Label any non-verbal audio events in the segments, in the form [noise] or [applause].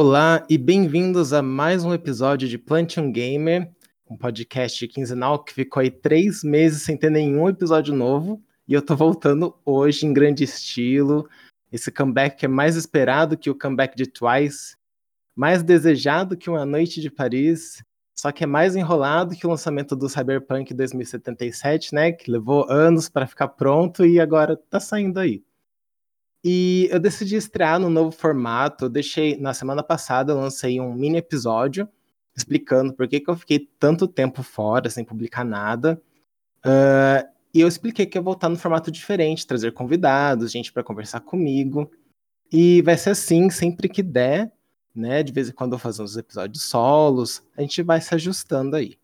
Olá e bem-vindos a mais um episódio de Plantion Gamer, um podcast quinzenal que ficou aí três meses sem ter nenhum episódio novo e eu tô voltando hoje em grande estilo. Esse comeback é mais esperado que o comeback de Twice, mais desejado que Uma Noite de Paris, só que é mais enrolado que o lançamento do Cyberpunk 2077, né? Que levou anos para ficar pronto e agora tá saindo aí. E eu decidi estrear no novo formato. Eu deixei na semana passada eu lancei um mini episódio explicando por que, que eu fiquei tanto tempo fora sem publicar nada. Uh, e eu expliquei que ia voltar no formato diferente, trazer convidados, gente para conversar comigo. E vai ser assim sempre que der, né? De vez em quando eu fazer uns episódios solos, a gente vai se ajustando aí.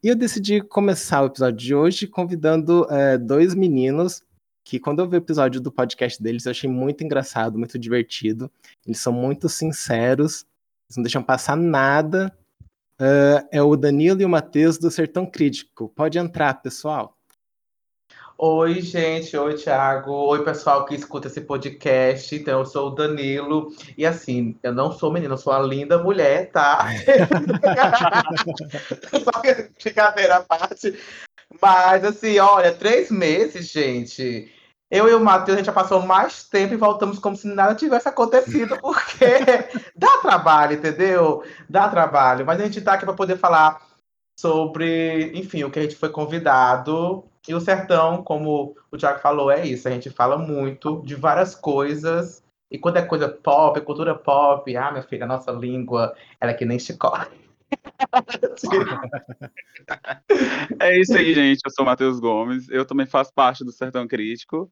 E eu decidi começar o episódio de hoje convidando é, dois meninos que quando eu vi o episódio do podcast deles, eu achei muito engraçado, muito divertido. Eles são muito sinceros, eles não deixam passar nada. Uh, é o Danilo e o Matheus do Sertão Crítico. Pode entrar, pessoal. Oi, gente. Oi, Thiago. Oi, pessoal que escuta esse podcast. Então, eu sou o Danilo. E assim, eu não sou menina, eu sou uma linda mulher, tá? Só [laughs] que [laughs] brincadeira à parte. Mas, assim, olha, três meses, gente. Eu e o Matheus, a gente já passou mais tempo e voltamos como se nada tivesse acontecido, [laughs] porque dá trabalho, entendeu? Dá trabalho. Mas a gente tá aqui para poder falar sobre, enfim, o que a gente foi convidado. E o sertão, como o Tiago falou, é isso. A gente fala muito de várias coisas. E quando é coisa pop, é cultura pop, ah, minha filha, a nossa língua, ela é que nem chicote. [laughs] é isso aí, gente. Eu sou o Matheus Gomes. Eu também faço parte do Sertão Crítico.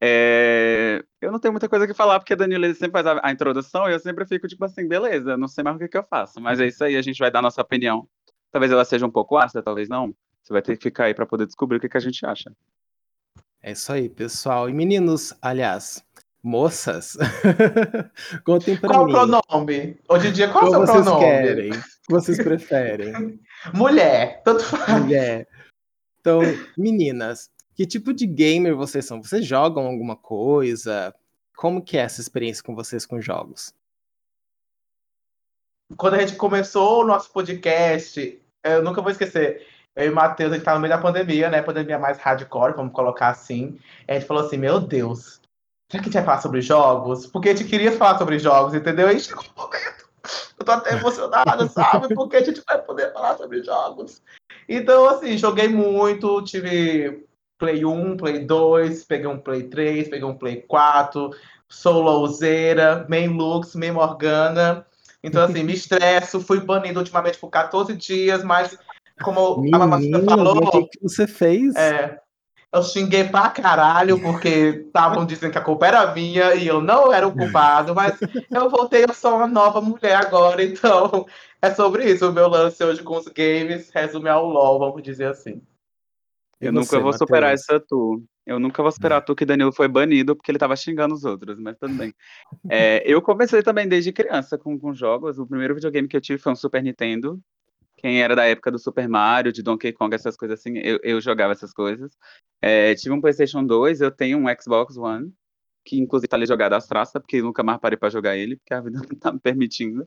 É... Eu não tenho muita coisa que falar, porque a Danilo sempre faz a, a introdução e eu sempre fico tipo assim, beleza, não sei mais o que, que eu faço. Mas é isso aí, a gente vai dar nossa opinião. Talvez ela seja um pouco ácida, talvez não. Você vai ter que ficar aí para poder descobrir o que, que a gente acha. É isso aí, pessoal. E meninos, aliás, moças, [laughs] contem pra qual mim. Qual o pronome? Hoje em dia, qual, qual é o seu vocês querem? Vocês preferem? [laughs] Mulher, tanto faz. Mulher. Então, meninas, que tipo de gamer vocês são? Vocês jogam alguma coisa? Como que é essa experiência com vocês com jogos? Quando a gente começou o nosso podcast, eu nunca vou esquecer. Eu e o Matheus, a gente tava no meio da pandemia, né? Pandemia mais hardcore, vamos colocar assim. A gente falou assim, meu Deus, será que a gente vai falar sobre jogos? Porque a gente queria falar sobre jogos, entendeu? E chegou um momento eu tô até emocionada, sabe? Porque a gente vai poder falar sobre jogos. Então, assim, joguei muito, tive Play 1, Play 2, peguei um Play 3, peguei um Play 4, Solozeira, Main Lux, Main Morgana. Então, assim, me estresso, fui banido ultimamente por 14 dias, mas como Menina, a Mamacita falou. O que, que você fez? É, eu xinguei pra caralho, porque estavam dizendo que a culpa era minha e eu não era o culpado, mas eu voltei, eu sou uma nova mulher agora, então é sobre isso. O meu lance hoje com os games resume ao LOL, vamos dizer assim. Eu você, nunca vou Mateus? superar essa tu. Eu nunca vou superar tu que Danilo foi banido porque ele tava xingando os outros, mas tudo bem. É, eu comecei também desde criança com, com jogos. O primeiro videogame que eu tive foi um Super Nintendo, quem era da época do Super Mario, de Donkey Kong, essas coisas assim, eu, eu jogava essas coisas. É, tive um PlayStation 2, eu tenho um Xbox One, que inclusive tá ali jogado às traças, porque nunca mais parei para jogar ele, porque a vida [laughs] não tá me permitindo.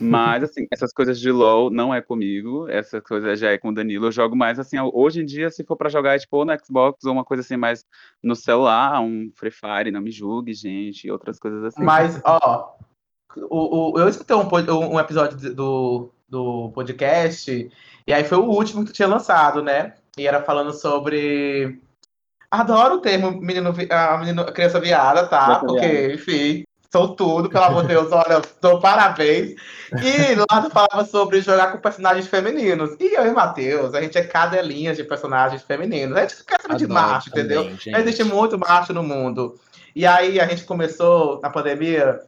Mas, assim, essas coisas de LoL não é comigo, essas coisas já é com o Danilo. Eu jogo mais, assim, hoje em dia, se for para jogar, é, tipo, ou no Xbox, ou uma coisa assim, mais no celular, um Free Fire, não me julgue, gente, e outras coisas assim. Mas, ó, o, o, eu escutei um, um episódio do, do podcast, e aí foi o último que tu tinha lançado, né? E era falando sobre. Adoro o termo menino, a, menino, a criança viada, tá? Criança Porque, viada. enfim, sou tudo, pelo amor de Deus, olha, tô parabéns. E lá tu falava sobre jogar com personagens femininos. E eu e Matheus, a gente é cadelinha de personagens femininos. A gente fica de macho, também, entendeu? Gente. Existe muito macho no mundo. E aí a gente começou, na pandemia,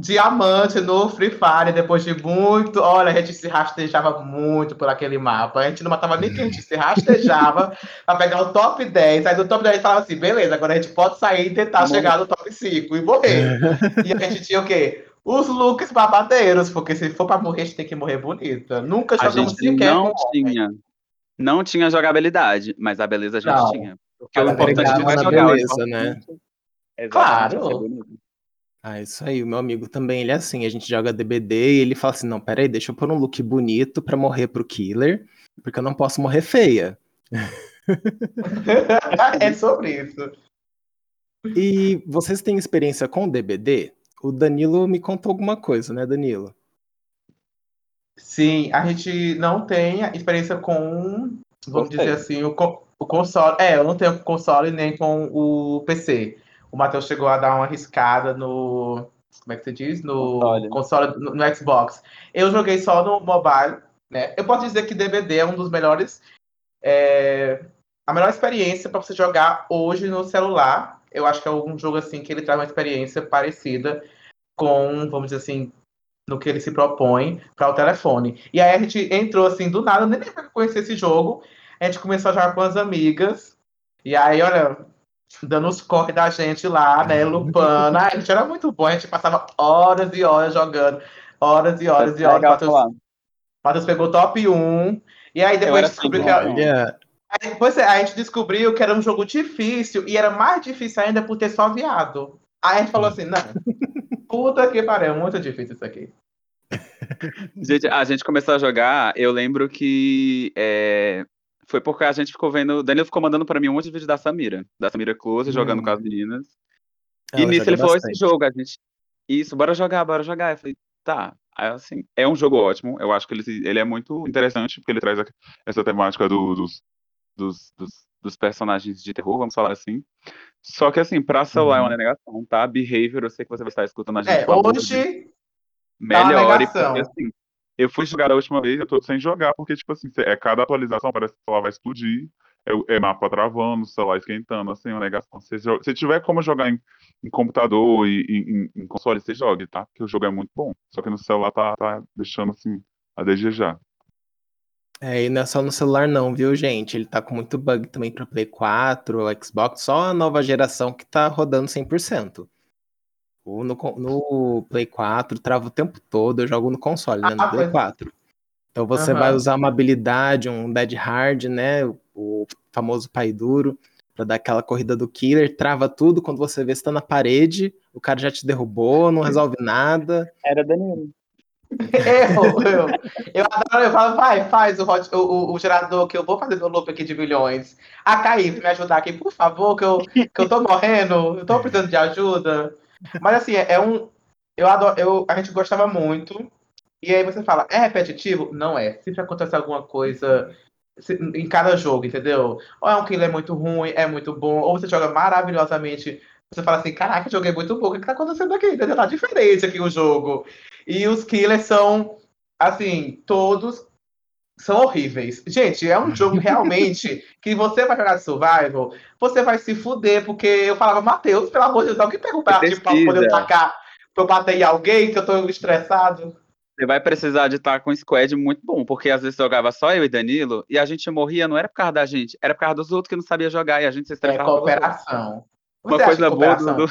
diamante no Free Fire, depois de muito. Olha, a gente se rastejava muito por aquele mapa. A gente não matava nem que a gente se rastejava [laughs] pra pegar o top 10. Aí do top 10 falava assim: beleza, agora a gente pode sair e tentar chegar no top 5 e morrer. e a gente tinha o quê? Os looks babadeiros, porque se for pra morrer, a gente tem que morrer bonita. Nunca jogamos sequer. Não tinha. Não tinha jogabilidade, mas a beleza a gente não. tinha. Porque o importante não é jogar. Beleza, né? Claro. Ah, isso aí, o meu amigo também, ele é assim, a gente joga DBD e ele fala assim, não, peraí, deixa eu pôr um look bonito pra morrer pro killer, porque eu não posso morrer feia. [laughs] é sobre isso. E vocês têm experiência com DBD? O Danilo me contou alguma coisa, né, Danilo? Sim, a gente não tem experiência com, vamos dizer assim, o, o console. É, eu não tenho console nem com o PC. O Matheus chegou a dar uma arriscada no. Como é que você diz? No console, console no, no, Xbox. Eu joguei só no mobile, né? Eu posso dizer que DVD é um dos melhores. É, a melhor experiência para você jogar hoje no celular. Eu acho que é um jogo assim que ele traz uma experiência parecida com, vamos dizer assim, no que ele se propõe para o telefone. E aí a gente entrou assim do nada, nem lembro conhecer esse jogo. A gente começou a jogar com as amigas. E aí, olha, dando os corre da gente lá, né? Lupando. a gente era muito bom, a gente passava horas e horas jogando. Horas e horas e horas. Matheus, Matheus pegou top 1. E aí depois descobriu que era. Aí, pois é, a gente descobriu que era um jogo difícil e era mais difícil ainda por ter só viado. Aí a gente falou assim, não, [laughs] puta que pariu, é muito difícil isso aqui. Gente, a gente começou a jogar, eu lembro que é, foi porque a gente ficou vendo. O Danilo ficou mandando pra mim um monte de vídeo da Samira, da Samira Close, hum. jogando com as meninas. Ela e nisso ele falou: esse jogo, a gente. Isso, bora jogar, bora jogar. Eu falei, tá. Aí, assim, é um jogo ótimo. Eu acho que ele, ele é muito interessante, porque ele traz essa temática do, dos, dos, dos, dos, personagens de terror, vamos falar assim. Só que, assim, pra celular uhum. é uma negação, tá? Behavior, eu sei que você vai estar escutando a gente. É, hoje. Melhore, porque, assim, eu fui jogar a última vez, eu tô sem jogar, porque, tipo assim, é cada atualização, parece que o celular vai explodir, é, é mapa travando, o celular esquentando, assim, uma negação. Se, se tiver como jogar em, em computador e em, em, console, você jogue, tá? Porque o jogo é muito bom. Só que no celular tá, tá deixando, assim, a desejar. É, e não é só no celular não, viu, gente? Ele tá com muito bug também para Play 4, Xbox, só a nova geração que tá rodando 100%. No, no Play 4 trava o tempo todo, eu jogo no console, né? No ah, Play 4. Então você uhum. vai usar uma habilidade, um dead hard, né? O, o famoso pai duro, para dar aquela corrida do killer, trava tudo, quando você vê está na parede, o cara já te derrubou, não resolve nada. Era Danilo. [laughs] eu, eu, eu adoro, eu falo, vai, faz o, hot, o, o, o, gerador que eu vou fazer meu loop aqui de milhões. A Caí, me ajudar aqui, por favor, que eu, que eu tô morrendo, eu tô precisando de ajuda. Mas assim, é, é um. Eu adoro, eu, a gente gostava muito. E aí você fala, é repetitivo? Não é. Sempre acontece alguma coisa em cada jogo, entendeu? Ou é um killer muito ruim, é muito bom, ou você joga maravilhosamente. Você fala assim, caraca, joguei muito bom, o que tá acontecendo aqui? Entendeu? Tá diferente aqui o jogo. E os killers são, assim, todos são horríveis. Gente, é um jogo [laughs] realmente que você vai jogar de survival, você vai se fuder, porque eu falava, Matheus, pelo amor de Deus, alguém pega um tipo, pra poder atacar, pra eu bater em alguém, que eu tô estressado. Você vai precisar de estar com um squad muito bom, porque às vezes jogava só eu e Danilo, e a gente morria, não era por causa da gente, era por causa dos outros que não sabia jogar, e a gente se estressava. É cooperação. Uma coisa boa do,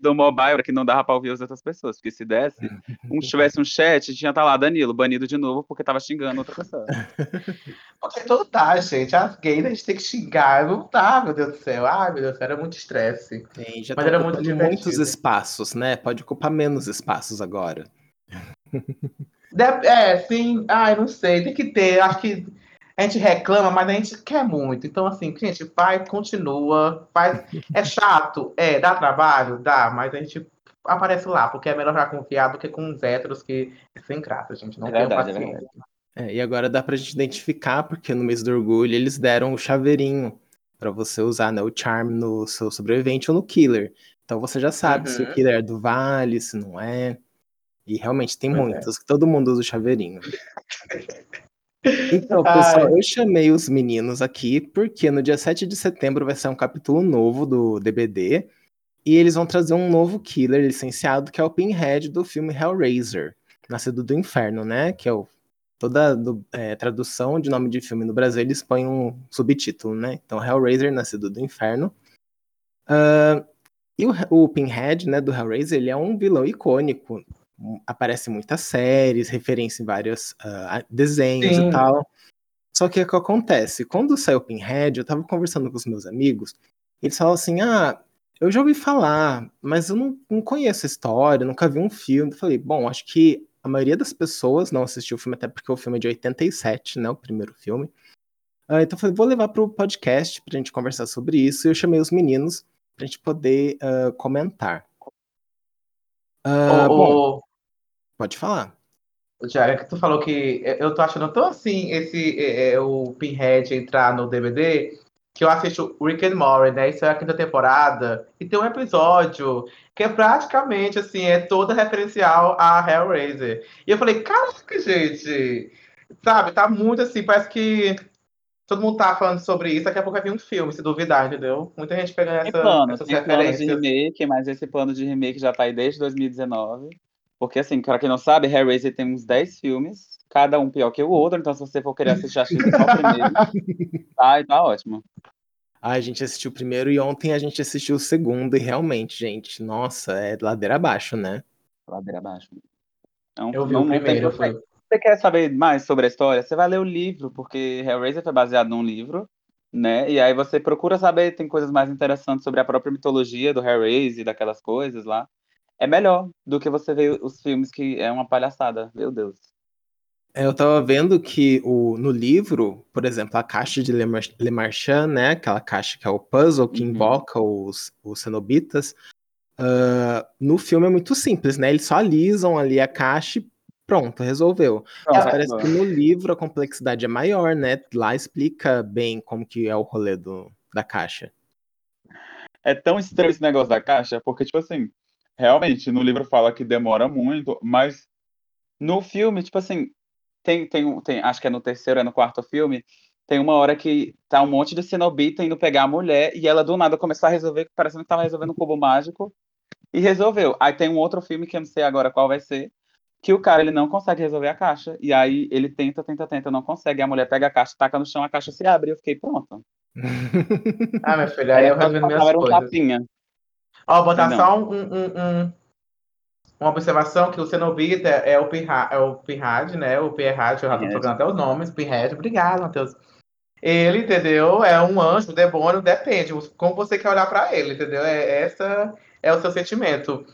do, mobile era que não dava pra ouvir as outras pessoas, porque se desse, um tivesse um chat, tinha tá lá Danilo, banido de novo porque tava xingando outra pessoa. [laughs] Porque não tá, gente. As gays a gente tem que xingar. Não tá, meu Deus do céu. Ai, meu Deus do céu, era muito estresse. Tem, já Mas tá era muito muitos espaços, né? Pode ocupar menos espaços agora. [laughs] É, sim. Ai, não sei. Tem que ter. Acho que a gente reclama, mas a gente quer muito. Então, assim, gente, vai, continua, faz. É chato, é, dá trabalho, dá, mas a gente aparece lá, porque é melhor já confiar do que com os héteros que é sem graça, gente. Não é tem verdade, é paciência. É É, e agora dá pra gente identificar, porque no mês do orgulho eles deram o chaveirinho para você usar, né? O charm no seu sobrevivente ou no killer. Então você já sabe uhum. se o uhum. killer é do vale, se não é. E realmente tem pois é. muitos, é. todo mundo usa o chaveirinho. [laughs] Então, pessoal, Ai. eu chamei os meninos aqui porque no dia 7 de setembro vai ser um capítulo novo do DBD e eles vão trazer um novo killer licenciado que é o Pinhead do filme Hellraiser, Nascido do Inferno, né? Que é o, toda do, é, tradução de nome de filme no Brasil eles põem um subtítulo, né? Então, Hellraiser, Nascido do Inferno. Uh, e o, o Pinhead, né, do Hellraiser, ele é um vilão icônico aparece em muitas séries, referência em vários uh, desenhos Sim. e tal. Só que o que acontece? Quando saiu o Pinhead, eu tava conversando com os meus amigos, eles falam assim: ah, eu já ouvi falar, mas eu não, não conheço a história, nunca vi um filme. falei, bom, acho que a maioria das pessoas não assistiu o filme, até porque o filme é de 87, né? O primeiro filme. Uh, então eu falei, vou levar para o podcast para a gente conversar sobre isso. E eu chamei os meninos para a gente poder uh, comentar. Uh, bom, pode falar. Já que tu falou que eu tô achando tão assim esse é, é, o Pinhead entrar no DVD que eu assisto Rick and Morty, né? Isso é a quinta temporada e tem um episódio que é praticamente assim é toda referencial a Hellraiser. E eu falei, caraca, gente, sabe? Tá muito assim, parece que todo mundo tá falando sobre isso, daqui a pouco vai vir um filme, se duvidar, entendeu? Muita gente pegando essa, plano, essas tem referências. de remake, mas esse plano de remake já tá aí desde 2019. Porque, assim, para quem não sabe, Hellraiser tem uns 10 filmes, cada um pior que o outro, então se você for querer assistir, assista só o primeiro. [laughs] tá, e tá ótimo. Ah, a gente assistiu o primeiro e ontem a gente assistiu o segundo, e realmente, gente, nossa, é ladeira abaixo, né? Ladeira abaixo. Não, eu vi não, o primeiro, foi você quer saber mais sobre a história, você vai ler o livro, porque Hellraiser foi baseado num livro, né? E aí você procura saber, tem coisas mais interessantes sobre a própria mitologia do Hellraiser, daquelas coisas lá. É melhor do que você ver os filmes que é uma palhaçada, meu Deus. É, eu tava vendo que o, no livro, por exemplo, a caixa de Le, Le Marchand, né? Aquela caixa que é o puzzle que uhum. invoca os, os cenobitas. Uh, no filme é muito simples, né? Eles só alisam ali a caixa e pronto, resolveu. Mas parece que no livro a complexidade é maior, né? Lá explica bem como que é o rolê do, da caixa. É tão estranho esse negócio da caixa, porque, tipo assim, realmente, no livro fala que demora muito, mas no filme, tipo assim, tem, tem, tem acho que é no terceiro, é no quarto filme, tem uma hora que tá um monte de cenobita indo pegar a mulher e ela do nada começou a resolver, parecendo que tava resolvendo um cubo mágico, e resolveu. Aí tem um outro filme que eu não sei agora qual vai ser, que o cara ele não consegue resolver a caixa. E aí ele tenta, tenta, tenta, não consegue. A mulher pega a caixa, taca no chão, a caixa se abre. E eu fiquei, pronto. [laughs] ah, meu filho, aí eu resolvendo minhas coisas. Um tapinha. Ó, vou botar não. só um, um, um, uma observação que o Cenobita é o Pinhad, é o Pinhad né? O Pinhad, eu já tô trocando até os nomes. Pinhad, obrigado, Matheus. Ele, entendeu? É um anjo, demônio, depende. Como você quer olhar para ele, entendeu? É, essa é o seu sentimento.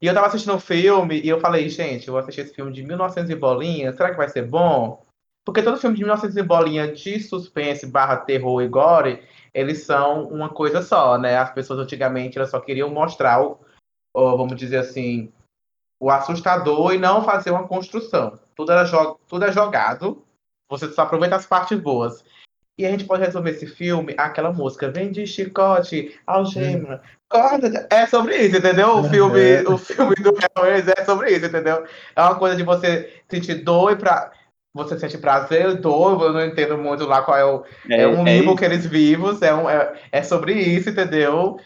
E eu tava assistindo um filme e eu falei, gente, eu vou assistir esse filme de 1900 e bolinha, será que vai ser bom? Porque todo filme de 1900 e bolinha de suspense barra terror e gore, eles são uma coisa só, né? As pessoas antigamente elas só queriam mostrar o, ou, vamos dizer assim, o assustador e não fazer uma construção. Tudo, era tudo é jogado, você só aproveita as partes boas. E a gente pode resolver esse filme, aquela música, vem de chicote, algema, corda. É sobre isso, entendeu? O filme, o filme do Hellraiser é sobre isso, entendeu? É uma coisa de você sentir dor e pra. Você sente prazer, dor, eu não entendo muito lá qual é o. É, é um limbo que eles vivem, é, um, é, é sobre isso, entendeu?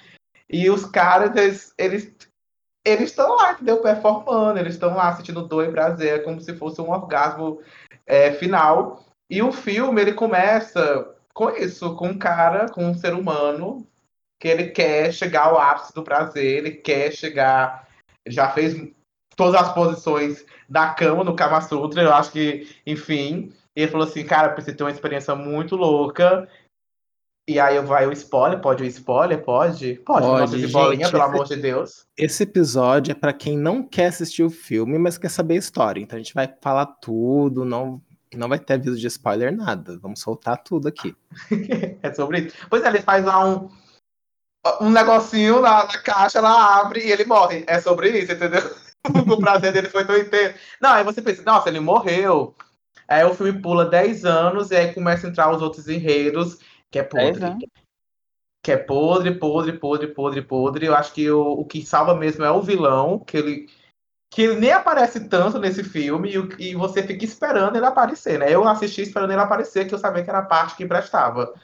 E os caras, eles, eles eles estão lá, entendeu? Performando, eles estão lá sentindo dor e prazer, como se fosse um orgasmo é, final. E o filme, ele começa com isso, com um cara, com um ser humano, que ele quer chegar ao ápice do prazer, ele quer chegar. Já fez todas as posições da cama no Kama Sutra, eu acho que, enfim. Ele falou assim, cara, preciso ter uma experiência muito louca. E aí vai o spoiler, pode o spoiler? Pode? Pode, pode gente, bolinha, pelo amor de Deus. Esse episódio é para quem não quer assistir o filme, mas quer saber a história. Então a gente vai falar tudo, não não vai ter aviso de spoiler, nada. Vamos soltar tudo aqui. [laughs] é sobre isso. Pois é, ele faz lá um, um negocinho na, na, caixa, ela abre e ele morre. É sobre isso, entendeu? [laughs] o prazer dele foi tão inteiro. Não, aí você pensa, nossa, ele morreu. Aí o filme pula 10 anos e aí começa a entrar os outros enredos, que é podre. É, que é podre, podre, podre, podre, podre. Eu acho que o, o que salva mesmo é o vilão, que ele que ele nem aparece tanto nesse filme e, e, você fica esperando ele aparecer, né? Eu assisti esperando ele aparecer, que eu sabia que era a parte que prestava.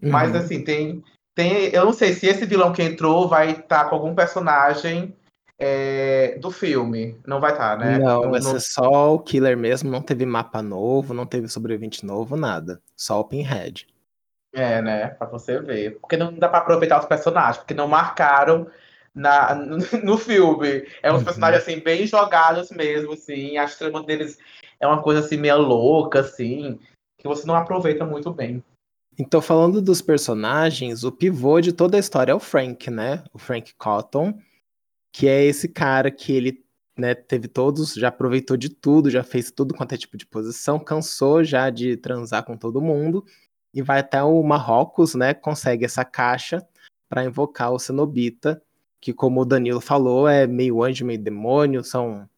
Uhum. Mas assim, tem, tem. Eu não sei se esse vilão que entrou vai estar tá com algum personagem é, do filme. Não vai estar, tá, né? Não, vai não... ser só o Killer mesmo, não teve mapa novo, não teve sobrevivente novo, nada. Só o Pinhead. É, né? Pra você ver. Porque não dá pra aproveitar os personagens, porque não marcaram na, [laughs] no, filme. É uns uhum. personagens, assim, bem jogados mesmo, assim. A trama deles é uma coisa, assim, meio louca, assim, que você não aproveita muito bem. Então, falando dos personagens, o pivô de toda a história é o Frank, né? O Frank Cotton, que é esse cara que ele né, teve todos, já aproveitou de tudo, já fez tudo quanto é tipo de posição, cansou já de transar com todo mundo e vai até o Marrocos, né? Consegue essa caixa para invocar o Cenobita, que como o Danilo falou, é meio anjo, meio demônio, são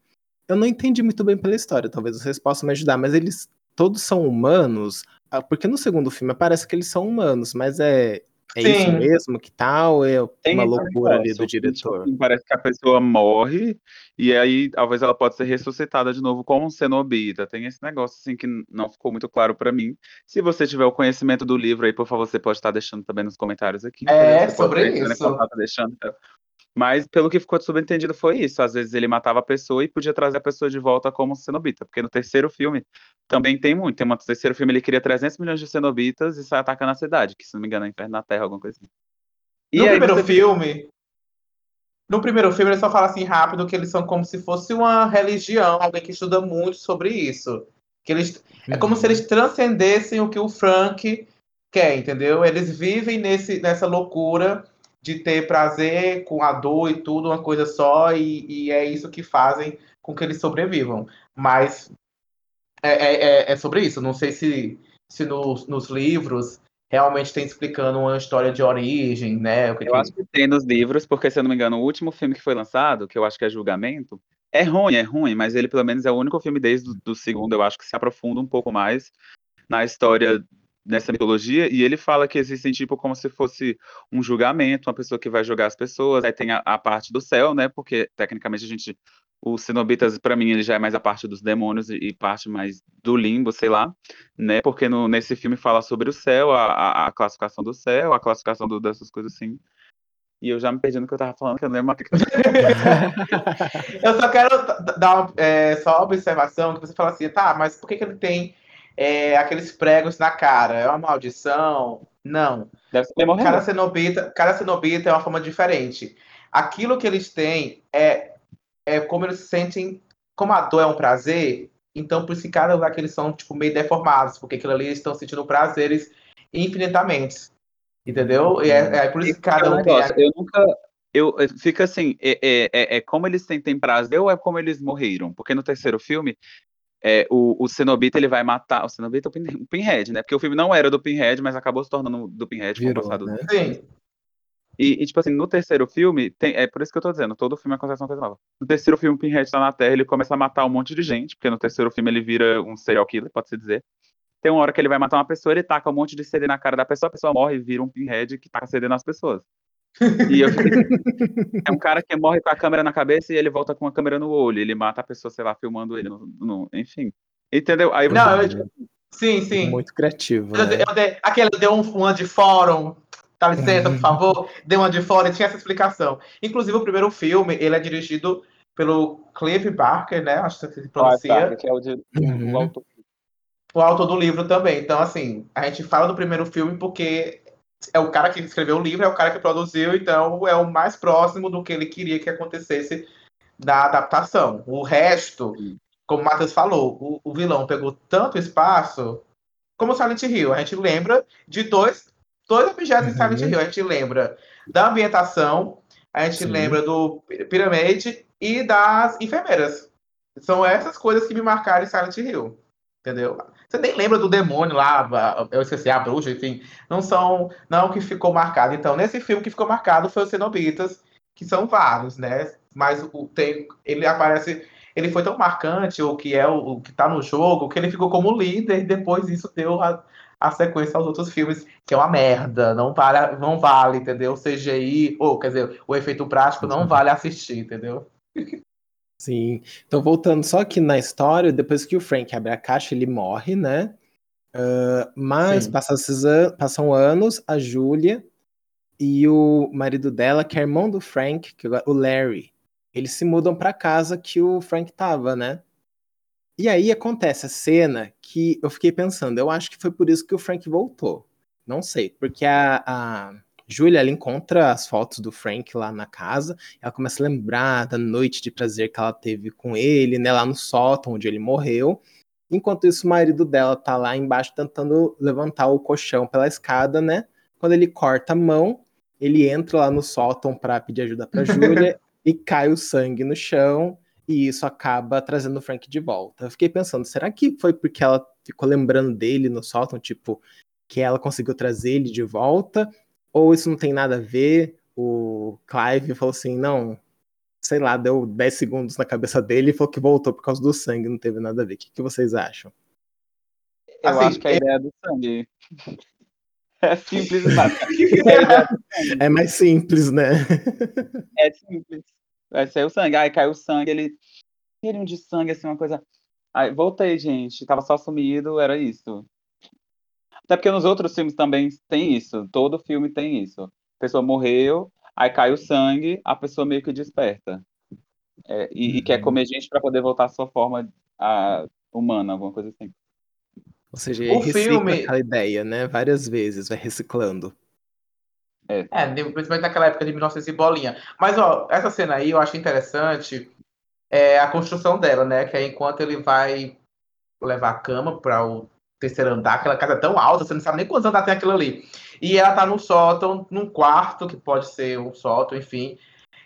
eu não entendi muito bem pela história, talvez vocês possam me ajudar, mas eles todos são humanos, ah, porque no segundo filme parece que eles são humanos, mas é, é isso mesmo que tal? É Tem uma loucura ali do diretor. Parece que a pessoa morre e aí talvez ela pode ser ressuscitada de novo como um cenobita. Tem esse negócio assim que não ficou muito claro para mim. Se você tiver o conhecimento do livro aí, por favor, você pode estar deixando também nos comentários aqui. É, sobre isso. Né, deixando, então. Mas pelo que ficou subentendido foi isso. Às vezes ele matava a pessoa e podia trazer a pessoa de volta como cenobita. Porque no terceiro filme também tem muito. Tem um terceiro filme ele cria 300 milhões de cenobitas e sai atacando a cidade, que se não me engano é Inferno na Terra, alguma coisa assim. E no primeiro você... filme. No primeiro filme ele só fala assim rápido que eles são como se fosse uma religião, alguém que estuda muito sobre isso. Que eles. É como se eles uhum. transcendessem o que o Frank quer, entendeu? Eles vivem nesse, nessa loucura de ter prazer com a dor e tudo, uma coisa só, e, e é isso que fazem com que eles sobrevivam. Mas é, é, é, é sobre isso. Não sei se, se nos, nos livros realmente tem explicando uma história de origem, né? eu que... acho que tem nos livros, porque se eu não me engano, o último filme que foi lançado, que eu acho que é Julgamento, é ruim, é ruim, mas ele pelo menos é o único filme desde o segundo, eu acho que se aprofunda um pouco mais na história nessa mitologia, e ele fala que existem, tipo, como se fosse um julgamento, uma pessoa que vai julgar as pessoas, aí tem a, a parte do céu, né, porque tecnicamente a gente, os cenobitas, para mim, ele já é mais a parte dos demônios e, parte mais do limbo, sei lá, né, porque no, nesse filme fala sobre o céu, a, a, a classificação do céu, a classificação do, dessas coisas assim, e eu já me perdi no que eu tava falando, que eu não lembro mais. [laughs] eu só quero dar uma, é, só uma observação, que você fala assim, tá, mas por que, que ele tem é, aqueles pregos na cara. É uma maldição? Não. Deve ser cada cenobita, cada cenobita é uma forma diferente. Aquilo que eles têm é, é como eles se sentem. Como a dor é um prazer, então por isso que cada lugar que eles são tipo, meio deformados, porque aquilo ali eles estão sentindo prazeres infinitamente. Entendeu? E é, é por isso que cada um tem. Eu nunca, eu, fica assim, é, é, é, é, como eles sentem prazer ou é como eles morreram? Porque no terceiro filme, é, o, o Cenobita ele vai matar. O Cenobita é o Pinhead, né? Porque o filme não era do Pinhead, mas acabou se tornando do Pinhead Virou, com o passado. Né? Sim. E, e, tipo assim, no terceiro filme, tem, é por isso que eu tô dizendo, todo filme acontece uma coisa nova. No terceiro filme, o Pinhead tá na Terra, ele começa a matar um monte de gente, porque no terceiro filme ele vira um serial killer, pode-se dizer. Tem uma hora que ele vai matar uma pessoa, ele taca um monte de CD na cara da pessoa, a pessoa morre e vira um Pinhead que taca CD nas pessoas. E eu fiquei... é um cara que morre com a câmera na cabeça e ele volta com a câmera no olho. Ele mata a pessoa, sei lá, filmando ele. No, no... enfim. Entendeu? Aí Não, eu... Sim, sim. Muito criativo. Né? aquele deu um, uma de fórum. Dá licença, por favor. Deu uma de fórum e tinha essa explicação. Inclusive, o primeiro filme, ele é dirigido pelo Cliff Barker, né? Acho que se pronuncia. Ah, que é o, de, uhum. o, autor. o autor do livro também. Então, assim, a gente fala do primeiro filme porque é o cara que escreveu o livro, é o cara que produziu, então é o mais próximo do que ele queria que acontecesse da adaptação. O resto, como o Matheus falou, o, o, vilão pegou tanto espaço como Silent Hill. A gente lembra de dois, dois objetos uhum. em Silent Hill. A gente lembra da ambientação, a gente Sim. lembra do Pyramid e das enfermeiras. São essas coisas que me marcaram em Silent Hill. Entendeu? Você nem lembra do demônio lá, eu esqueci, a bruxa, enfim. Não são, não que ficou marcado. Então, nesse filme que ficou marcado foi os Cenobitas, que são vários, né? Mas o, tem, ele aparece, ele foi tão marcante, o que é o, o que tá no jogo, que ele ficou como líder, e depois isso deu a, a sequência aos outros filmes, que é uma merda, não vale, não vale, entendeu? O CGI, ou quer dizer, o efeito prático não vale assistir, entendeu? Sim. Então, voltando só aqui na história, depois que o Frank abre a caixa, ele morre, né? Uh, mas passam, an passam anos, a Júlia e o marido dela, que é irmão do Frank, que é o Larry, eles se mudam para casa que o Frank tava, né? E aí acontece a cena que eu fiquei pensando, eu acho que foi por isso que o Frank voltou. Não sei, porque a, a Júlia, ela encontra as fotos do Frank lá na casa, ela começa a lembrar da noite de prazer que ela teve com ele, né, lá no sótão onde ele morreu. Enquanto isso, o marido dela tá lá embaixo tentando levantar o colchão pela escada, né? Quando ele corta a mão, ele entra lá no sótão para pedir ajuda para [laughs] Júlia e cai o sangue no chão e isso acaba trazendo o Frank de volta. Eu fiquei pensando, será que foi porque ela ficou lembrando dele no sótão, tipo, que ela conseguiu trazer ele de volta? Ou isso não tem nada a ver? O Clive falou assim, não, sei lá, deu 10 segundos na cabeça dele e falou que voltou por causa do sangue, não teve nada a ver. O que, que vocês acham? Eu assim, acho que a eu... ideia do sangue. [laughs] É simples, [laughs] é, é mais simples, né? É [laughs] simples. Ser o sangue. Aí caiu o sangue, ele. Cheirinho de sangue, assim, uma coisa. Aí, voltei, gente. Tava só sumido, era isso. Até porque nos outros filmes também tem isso. Todo filme tem isso. A pessoa morreu, Aí cai o sangue, a pessoa meio que desperta. É, e, uhum. e, quer uhum. comer gente para poder voltar à sua forma a, humana, alguma coisa assim. Ou seja, o filme aquela ideia, né? Várias vezes, vai reciclando. É. é, principalmente naquela época de 1900 e bolinha. Mas, ó, essa cena aí eu acho interessante é a construção dela, né? Que é enquanto ele vai levar a cama para o terceiro andar, aquela casa é tão alta, você não sabe nem quantos andares tem aquilo ali. E ela tá no sótão, num quarto, que pode ser um sótão, enfim.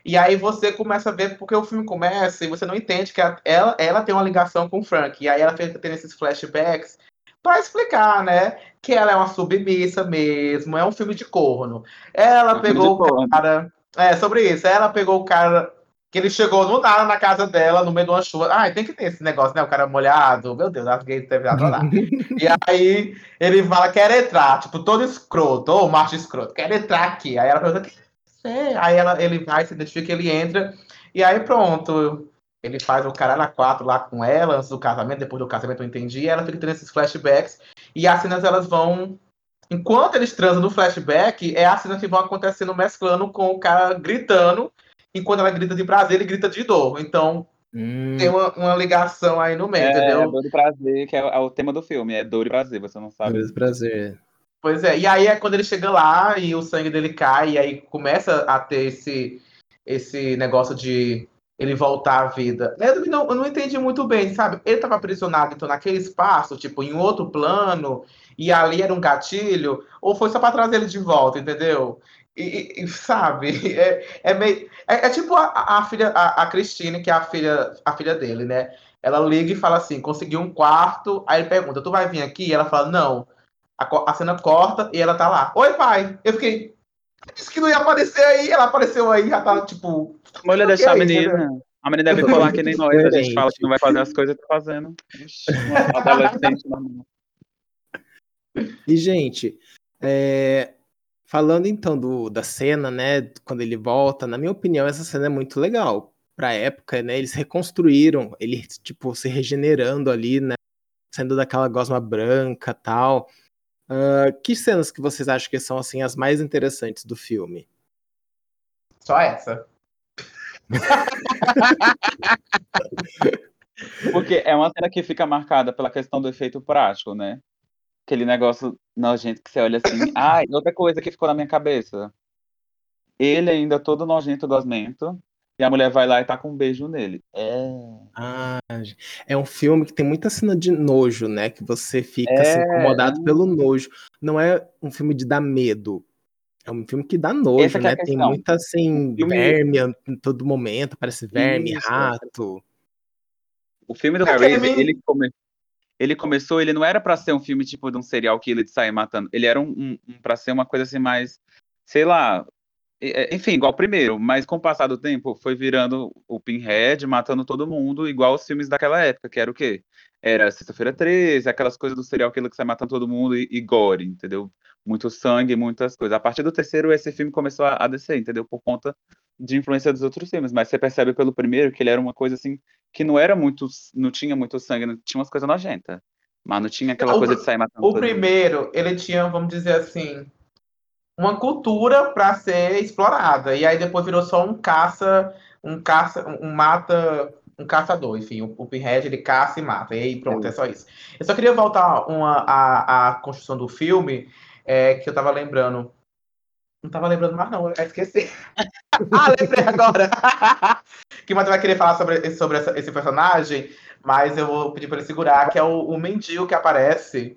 E aí você começa a ver, porque o filme começa e você não entende que ela, ela tem uma ligação com o Frank. E aí ela fica tendo esses flashbacks para explicar, né? Que ela é uma submissa mesmo, é um filme de corno. Ela é pegou o cara. É, sobre isso. Ela pegou o cara que ele chegou no nada na casa dela, no meio de uma chuva. Ai, tem que ter esse negócio, né? O cara molhado. Meu Deus, as gays devem adorar. [laughs] e aí ele fala, quer entrar, tipo, todo escroto, ou macho escroto, quer entrar aqui. Aí ela pergunta, é? Aí ela, ele vai, se identifica, ele entra. E aí pronto, ele faz o cara na quatro lá com ela, antes do casamento, depois do casamento eu entendi. E ela fica tendo esses flashbacks. E as cenas elas vão enquanto eles transam no flashback, é as cenas que vão acontecendo mesclando com o cara gritando enquanto ela grita de prazer, ele grita de dor. Então, hum. tem uma, uma, ligação aí no meio, é, entendeu? É dor e prazer, que é, é, o tema do filme, é dor e prazer, você não sabe. Dor e prazer. Pois é, e aí é quando ele chega lá e o sangue dele cai, e aí começa a ter esse, esse negócio de ele voltar à vida. Eu não, eu não entendi muito bem, sabe? Ele estava aprisionado, então, naquele espaço, tipo, em outro plano, e ali era um gatilho, ou foi só para trazer ele de volta, entendeu? E, e, sabe, [laughs] é, é meio. É, é tipo a, a filha, a, a Cristina, que é a filha, a filha dele, né? Ela liga e fala assim: conseguiu um quarto. Aí ele pergunta: tu vai vir aqui? E ela fala: não. A, a cena corta e ela tá lá: oi, pai. Eu fiquei. Disse que não ia aparecer aí. Ela apareceu aí, já tá tipo. Olha, deixar a menina. A menina deve falar que nem nós. A gente fala que não vai fazer as coisas, tá fazendo. uma adolescente normal. E, gente, é, Falando então do, da cena, né, quando ele volta, na minha opinião, essa cena é muito legal. Pra época, né, eles reconstruíram, ele, tipo, se regenerando ali, né, saindo daquela gosma branca tal. Uh, que cenas que vocês acham que são, assim, as mais interessantes do filme? Só essa. [laughs] Porque é uma cena que fica marcada pela questão do efeito prático, né? aquele negócio nojento que você olha assim. [laughs] Ah, outra coisa que ficou na minha cabeça. Ele ainda todo nojento, gosmento. E a mulher vai lá e tá com um beijo nele. É. Ah, é um filme que tem muita cena de nojo, né? Que você fica assim, é... assim, incomodado pelo nojo. Não é um filme de dar medo. É um filme que dá nojo, é né? tem muita assim, filme... verme em todo momento, parece verme, Isso. rato. O filme do Harry, ele, come ele começou, ele não era para ser um filme tipo de um serial killer de sair matando. Ele era um, um, um para ser uma coisa assim mais, sei lá, é, enfim, igual o primeiro, mas com o passar do tempo foi virando o Pinhead, matando todo mundo, igual os filmes daquela época, que era o quê? Era Sexta-feira 13, aquelas coisas do serial killer que sai matando todo mundo e, e, gore, entendeu? Muito sangue, muitas coisas. A partir do terceiro, esse filme começou a, a descer, entendeu? Por conta de influência dos outros filmes, mas você percebe pelo primeiro que ele era uma coisa assim que não era muito, não tinha muito sangue, não tinha umas coisas nojentas. Mas não tinha aquela o, coisa de sair matando. O primeiro, mundo. ele tinha, vamos dizer assim, uma cultura para ser explorada. E aí depois virou só um caça, um caça, um mata, um caçador. Enfim, o, o Pinhead ele caça e mata. E aí pronto, é, é só isso. Eu só queria voltar uma, a, a construção do filme, é, que eu tava lembrando. Não tava lembrando mais, não, eu esqueci. [laughs] ah, lembrei agora. [laughs] que o Matheus vai querer falar sobre, sobre essa, esse personagem, mas eu vou pedir para ele segurar, que é o, o mendigo que aparece.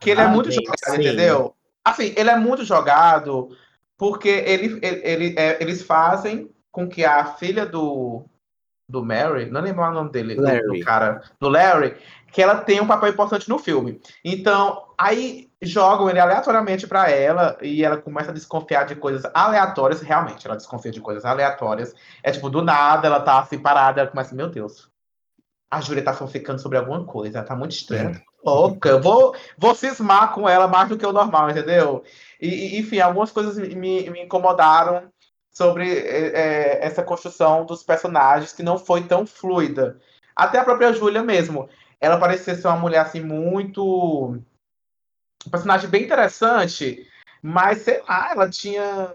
Que ele é ah, é muito bem, jogado, sim. entendeu? Assim, ele é muito jogado porque ele, ele, ele é, eles fazem com que a filha do, do Mary, não lembro o nome dele, do, do, cara, do Larry, que ela tem um papel importante no filme. Então, aí jogam ele aleatoriamente para ela e ela começa a desconfiar de coisas aleatórias. Realmente, ela desconfia de coisas aleatórias. É tipo, do nada, ela tá assim parada, ela começa, meu Deus, a Júlia tá ficando sobre alguma coisa, tá muito estranha. Louca, vou, vou cismar com ela mais do que o normal, entendeu? E, enfim, algumas coisas me, me incomodaram sobre é, é, essa construção dos personagens que não foi tão fluida. Até a própria Júlia mesmo ela parecia ser uma mulher assim muito um personagem bem interessante, mas sei lá, ela tinha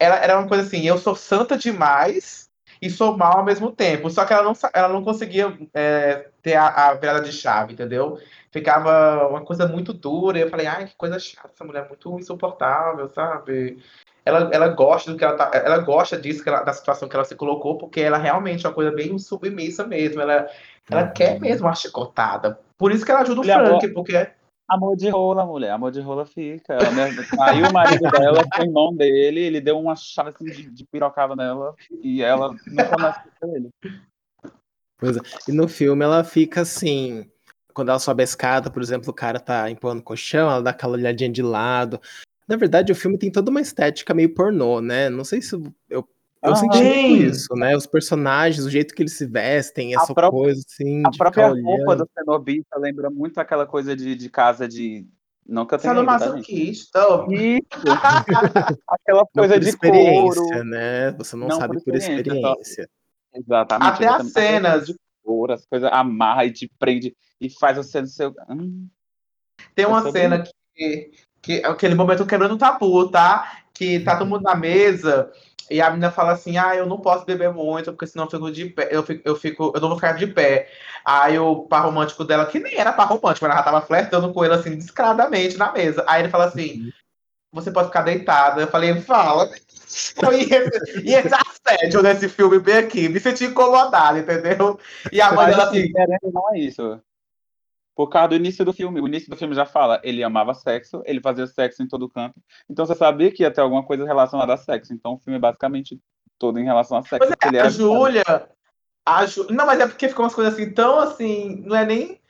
ela era uma coisa assim, eu sou santa demais e sou mal ao mesmo tempo. Só que ela não, ela não conseguia é, ter a, a virada de chave, entendeu? Ficava uma coisa muito dura. E eu falei, ai, que coisa chata, essa mulher é muito insuportável, sabe? ela, ela gosta do que ela tá, ela gosta disso, ela, da situação que ela se colocou, porque ela realmente é uma coisa bem submissa mesmo. Ela, ela uhum. quer mesmo uma chicotada. Por isso que ela ajuda o Frank, porque. Amor de rola, mulher. Amor de rola fica. Aí o marido dela foi irmão dele, ele deu uma chave assim de, de pirocada nela e ela nunca mais com ele. Pois é. E no filme ela fica assim. Quando ela sobe a escada, por exemplo, o cara tá empurrando o colchão, ela dá aquela olhadinha de lado. Na verdade, o filme tem toda uma estética meio pornô, né? Não sei se eu eu ah, senti isso, né? Os personagens, o jeito que eles se vestem, essa própria, coisa assim. A própria roupa do cenobita lembra muito aquela coisa de, de casa de. Não que eu tenha Sadomasoquista. Tá, [laughs] aquela coisa por de experiência, couro. né? Você não, não sabe por experiência. Só... Exatamente. Até as cenas. De couro, as coisas amarra e te prende e faz você no seu. Hum, Tem uma cena que, que aquele momento quebrando o tabu, tá? Que tá todo mundo na mesa e a menina fala assim: Ah, eu não posso beber muito, porque senão eu fico de pé, eu fico, eu fico, eu não vou ficar de pé. Aí o par romântico dela, que nem era par romântico, ela já tava flertando com ele assim, descaradamente na mesa. Aí ele fala assim: Você pode ficar deitada. Eu falei, fala. E esse, e esse assédio nesse filme bem aqui, me senti incomodada, entendeu? E a mãe dela assim. Não é isso. Por causa do início do filme. O início do filme já fala, ele amava sexo, ele fazia sexo em todo canto. Então você sabia que ia ter alguma coisa relacionada a sexo. Então o filme é basicamente todo em relação a sexo. Mas é, a Júlia. A Ju... Não, mas é porque ficou umas coisas assim, tão assim. Não é nem.